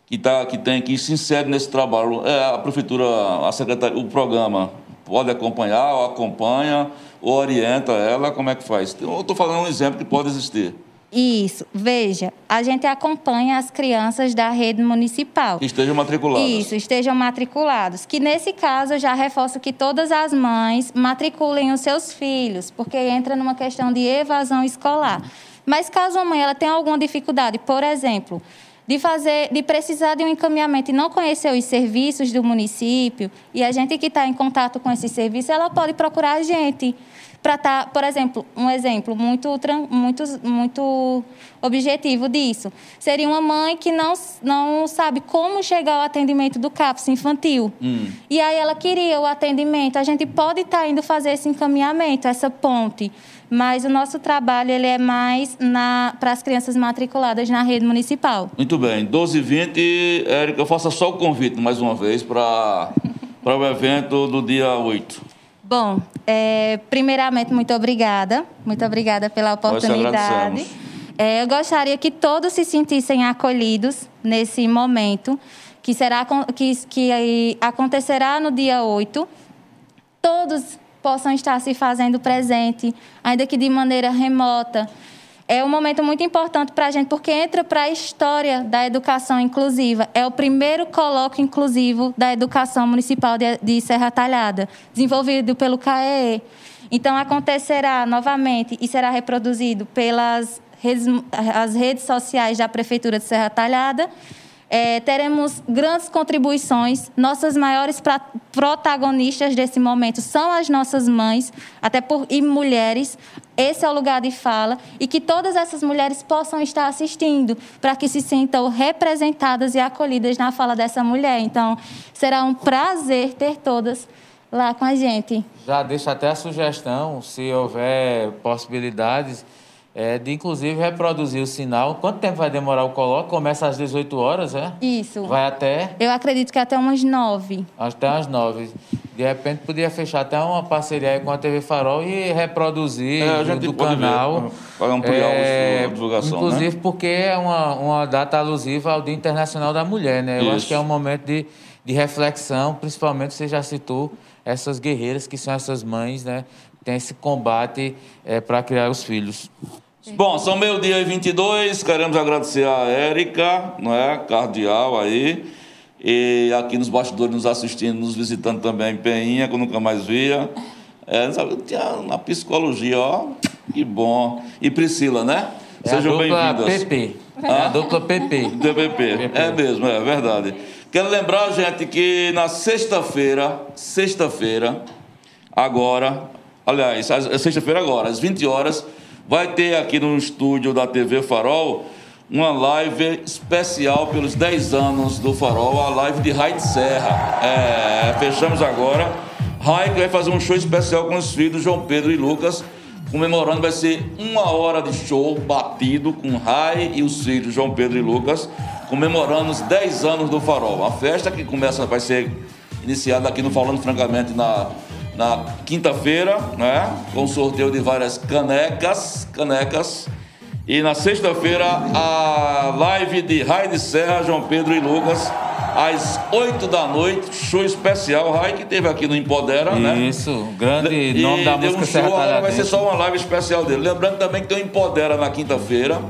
que, tá, que, tem, que se insere nesse trabalho, é, a prefeitura, a secretaria, o programa pode acompanhar ou acompanha ou orienta ela, como é que faz? Eu estou falando um exemplo que pode existir. Isso. Veja, a gente acompanha as crianças da rede municipal. Que estejam matriculadas. Isso, estejam matriculados. Que nesse caso eu já reforço que todas as mães matriculem os seus filhos, porque entra numa questão de evasão escolar. Mas caso a mãe ela tenha alguma dificuldade, por exemplo, de fazer, de precisar de um encaminhamento e não conhecer os serviços do município, e a gente que está em contato com esse serviço, ela pode procurar a gente para estar, tá, por exemplo, um exemplo muito, muito, muito objetivo disso. Seria uma mãe que não, não sabe como chegar ao atendimento do CAPS infantil. Hum. E aí ela queria o atendimento. A gente pode estar tá indo fazer esse encaminhamento, essa ponte. Mas o nosso trabalho ele é mais para as crianças matriculadas na rede municipal. Muito bem. 12 h 20 Érica, faça só o convite mais uma vez para o evento do dia 8. Bom, é, primeiramente, muito obrigada. Muito obrigada pela oportunidade. É, eu gostaria que todos se sentissem acolhidos nesse momento, que, será, que, que acontecerá no dia 8. Todos possam estar se fazendo presente, ainda que de maneira remota é um momento muito importante para a gente, porque entra para a história da educação inclusiva. É o primeiro colóquio inclusivo da educação municipal de, Serra Talhada, desenvolvido pelo CAE. Então, acontecerá novamente e será reproduzido pelas redes, as redes sociais da Prefeitura de Serra Talhada é, teremos grandes contribuições. Nossas maiores pra, protagonistas desse momento são as nossas mães, até por e mulheres. Esse é o lugar de fala e que todas essas mulheres possam estar assistindo para que se sintam representadas e acolhidas na fala dessa mulher. Então, será um prazer ter todas lá com a gente. Já deixo até a sugestão, se houver possibilidades é, de inclusive reproduzir o sinal. Quanto tempo vai demorar o colóquio? Começa às 18 horas, é? Isso. Vai até? Eu acredito que até umas 9. Até umas 9. De repente podia fechar até uma parceria com a TV Farol e reproduzir é, do, do canal. Para ampliar é, a divulgação. Inclusive né? porque é uma, uma data alusiva ao Dia Internacional da Mulher, né? Eu Isso. acho que é um momento de, de reflexão, principalmente você já citou essas guerreiras que são essas mães, né? Tem esse combate é, para criar os filhos. Bom, são meio-dia e 22. Queremos agradecer a Érica, não é? Cardial aí. E aqui nos bastidores nos assistindo, nos visitando também Peinha, que eu nunca mais via. É, sabe, tinha na psicologia, ó, que bom. E Priscila, né? É Sejam bem-vindas. PP. É a dupla PP. DPP. É mesmo, é verdade. Quero lembrar, gente, que na sexta-feira, sexta-feira, agora, aliás, é sexta-feira agora, às 20 horas, vai ter aqui no estúdio da TV Farol uma live especial pelos 10 anos do Farol, a live de Raid Serra. É, fechamos agora. Raid vai fazer um show especial com os filhos João Pedro e Lucas, comemorando, vai ser uma hora de show batido com Rai e os filhos João Pedro e Lucas, comemorando os 10 anos do Farol. A festa que começa, vai ser iniciada aqui no Falando Francamente na, na quinta-feira, né? Com sorteio de várias canecas, canecas e na sexta-feira, a live de Raide Serra, João Pedro e Lucas, às 8 da noite, show especial. Rai que teve aqui no Empodera, Isso, né? Isso, grande e nome da música um show, Serra agora vai ser só uma live especial dele. Lembrando também que tem o Empodera na quinta-feira,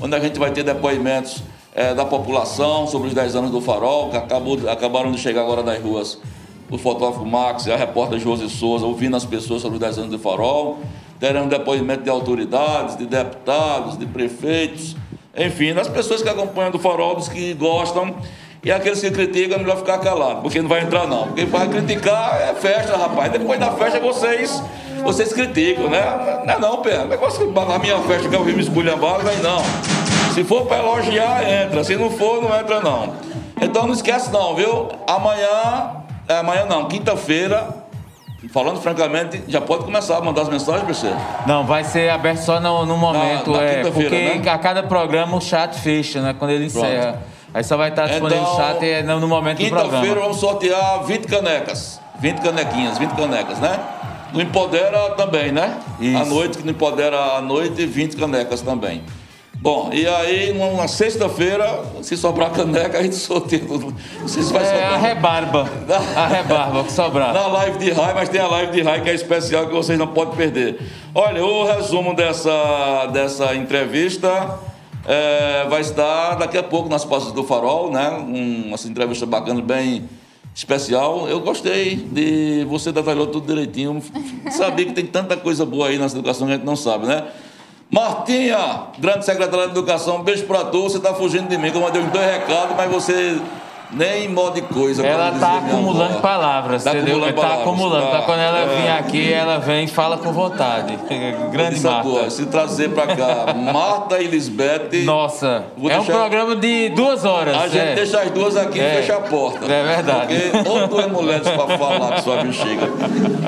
onde a gente vai ter depoimentos é, da população sobre os 10 anos do Farol, que acabou, acabaram de chegar agora das ruas o fotógrafo Max a repórter Josi Souza, ouvindo as pessoas sobre os 10 anos do Farol terão depoimento de autoridades, de deputados, de prefeitos, enfim, das pessoas que acompanham do farol, dos que gostam. E aqueles que criticam, é melhor ficar calado, porque não vai entrar não. Porque vai criticar é festa, rapaz. Depois da festa vocês, vocês criticam, né? Não é não, Pé. Negócio que na minha festa que eu vi me esculhambar, vem não. Se for para elogiar, entra. Se não for, não entra não. Então não esquece não, viu? Amanhã, é, amanhã não, quinta-feira, Falando francamente, já pode começar a mandar as mensagens, PC? Não, vai ser aberto só no, no momento, na, na é, porque né? a cada programa o chat fecha, né? Quando ele encerra. Pronto. Aí só vai estar disponível então, o chat é, no momento do programa. Quinta-feira vamos sortear 20 canecas. 20 canequinhas, 20 canecas, né? No Empodera também, né? Isso. À noite, que no Empodera à noite, 20 canecas também. Bom, e aí, numa sexta-feira, se sobrar caneca, a gente sorteia tudo. Não sei se vai é sobrar. a rebarba. A rebarba que sobrar. Na live de raio, mas tem a live de raio que é especial que vocês não podem perder. Olha, o resumo dessa, dessa entrevista é, vai estar daqui a pouco nas Pastas do Farol, né? Um, essa entrevista bacana, bem especial. Eu gostei de você detalhou tudo direitinho. Sabia que tem tanta coisa boa aí nessa educação que a gente não sabe, né? Martinha, grande secretária de Educação, um beijo pra tu. Você tá fugindo de mim, que eu mandei uns dois recados, mas você nem modo de coisa. Ela tá acumulando palavras, tá entendeu? Acumulando tá palavras. acumulando. Tá, quando ela é. vir aqui, ela vem e fala com vontade. Grande Marta. Tua, se trazer pra cá Marta e Lisbeth. Nossa, é deixar... um programa de duas horas. A gente é. deixa as duas aqui é. e fecha a porta. É verdade. Porque ou duas mulheres pra falar com sua bexiga.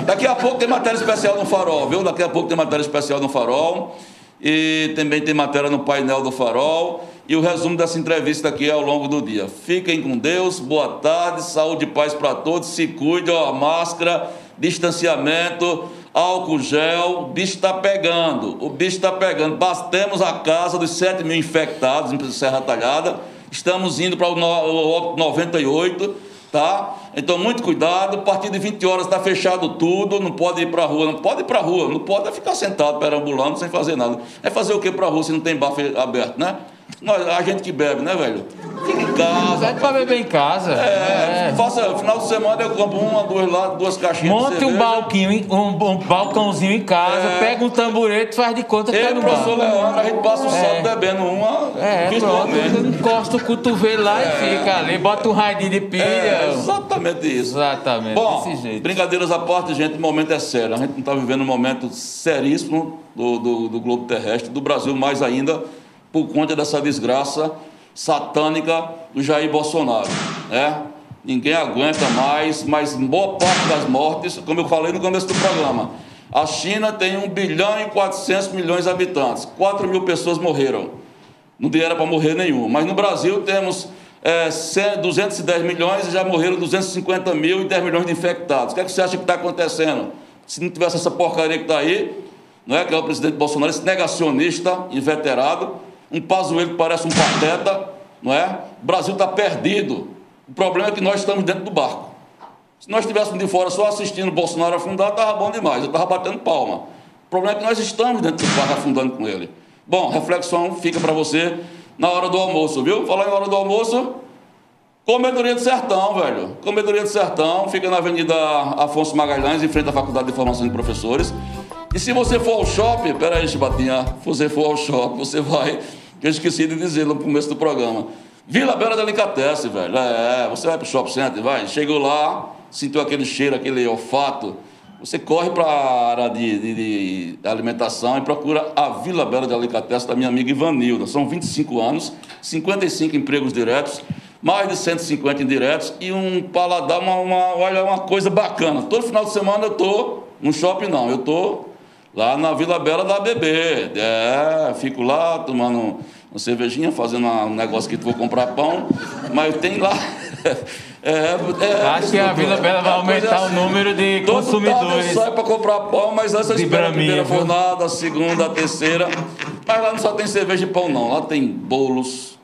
Daqui a pouco tem matéria especial no farol, viu? Daqui a pouco tem matéria especial no farol e também tem matéria no painel do Farol e o resumo dessa entrevista aqui ao longo do dia. Fiquem com Deus, boa tarde, saúde e paz para todos, se cuide, ó, máscara, distanciamento, álcool gel, o bicho está pegando, o bicho está pegando. Batemos a casa dos 7 mil infectados em Serra Talhada, estamos indo para o 98 tá? Então, muito cuidado. A partir de 20 horas está fechado tudo, não pode ir para a rua, não pode ir para a rua, não pode ficar sentado perambulando sem fazer nada. É fazer o que para a rua se não tem bar aberto, né? Nós, a gente que bebe, né, velho? Fica em casa. É pra beber em casa. É, é. Faça, final de semana eu compro uma, duas, lá, duas caixinhas Monte um balquinho, um, um balcãozinho em casa, é. pega um tamborete faz de conta que tá no professor bar. Leandro, a gente passa o é. sábado bebendo uma. É, pronto. Encosta o cotovelo lá é. e fica ali, bota um radinho de pilha. É, exatamente isso. Exatamente, Bom, desse jeito. brincadeiras à parte, gente, o momento é sério. A gente não está vivendo um momento seríssimo do, do, do globo terrestre, do Brasil mais ainda por conta dessa desgraça satânica do Jair Bolsonaro. Né? Ninguém aguenta mais, mas boa parte das mortes, como eu falei no começo do programa, a China tem 1 bilhão e 400 milhões de habitantes, 4 mil pessoas morreram. Não era para morrer nenhum. Mas no Brasil temos é, 210 milhões e já morreram 250 mil e 10 milhões de infectados. O que, é que você acha que está acontecendo? Se não tivesse essa porcaria que está aí, não é? que é o presidente Bolsonaro, esse negacionista, inveterado, um pazuelo que parece um pateta, não é? O Brasil está perdido. O problema é que nós estamos dentro do barco. Se nós estivéssemos de fora só assistindo o Bolsonaro afundar, estava bom demais, eu estava batendo palma. O problema é que nós estamos dentro do barco afundando com ele. Bom, reflexão fica para você na hora do almoço, viu? Falar em hora do almoço, Comedoria do Sertão, velho. Comedoria do Sertão, fica na Avenida Afonso Magalhães, em frente à Faculdade de Formação de Professores. E se você for ao shopping, peraí, Chibatinha, se você for ao shopping, você vai eu esqueci de dizer no começo do programa. Vila Bela Delicatesse, velho. É, você vai pro shopping center, vai. Chegou lá, sentiu aquele cheiro, aquele olfato você corre para a área de, de, de, alimentação e procura a Vila Bela de Alicates da minha amiga Ivanilda. São 25 anos, 55 empregos diretos, mais de 150 indiretos e um paladar, uma, uma, uma coisa bacana. Todo final de semana eu estou no shopping, não, eu estou lá na Vila Bela da BB. É, fico lá tomando uma cervejinha, fazendo um negócio que vou comprar pão, mas tem lá. É, é, Acho que a Vila Bela vai aumentar assim, o número de todo consumidores. sai para comprar pão, mas essa espera a primeira viu? fornada, a segunda, a terceira. Mas lá não só tem cerveja e pão, não. Lá tem bolos,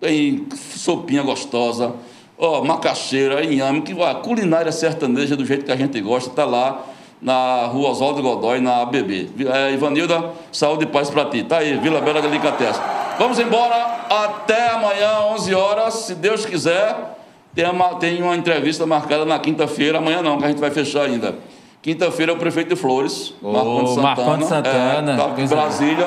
tem sopinha gostosa, ó, macaxeira, inhame, que vai, culinária sertaneja do jeito que a gente gosta, está lá na rua Oswaldo Godoy, na ABB. É, Ivanilda, saúde e paz para ti. Tá aí, Vila Bela Delicatessen. Vamos embora, até amanhã, 11 horas, se Deus quiser. Tem uma, tem uma entrevista marcada na quinta-feira, amanhã não, que a gente vai fechar ainda. Quinta-feira é o prefeito de Flores, oh, Marcondes Santana. Marcondes Santana. É, tá em Brasília,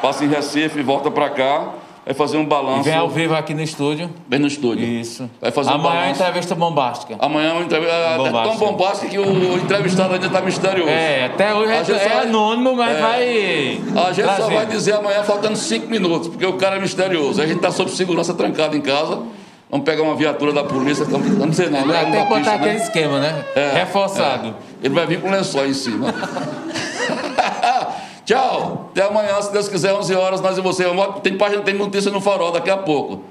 passa em Recife, volta para cá. Vai fazer um balanço. E vem ao vivo aqui no estúdio. Vem no estúdio. Isso. Vai fazer Amanhã um balanço. é entrevista bombástica. Amanhã é uma entrevista. É tão bombástica que o entrevistado ainda está misterioso. É, até hoje é, é vai... anônimo, mas é. vai. A gente trazer. só vai dizer amanhã faltando cinco minutos, porque o cara é misterioso. A gente está sob segurança trancado em casa. Vamos pegar uma viatura da polícia, não, não sei não. Que botar aquele né? esquema, né? É, Reforçado. É. Ele vai vir com lençol em cima. Tchau. Até amanhã, se Deus quiser, 11 horas, nós e você. Tem página, tem notícia no farol daqui a pouco.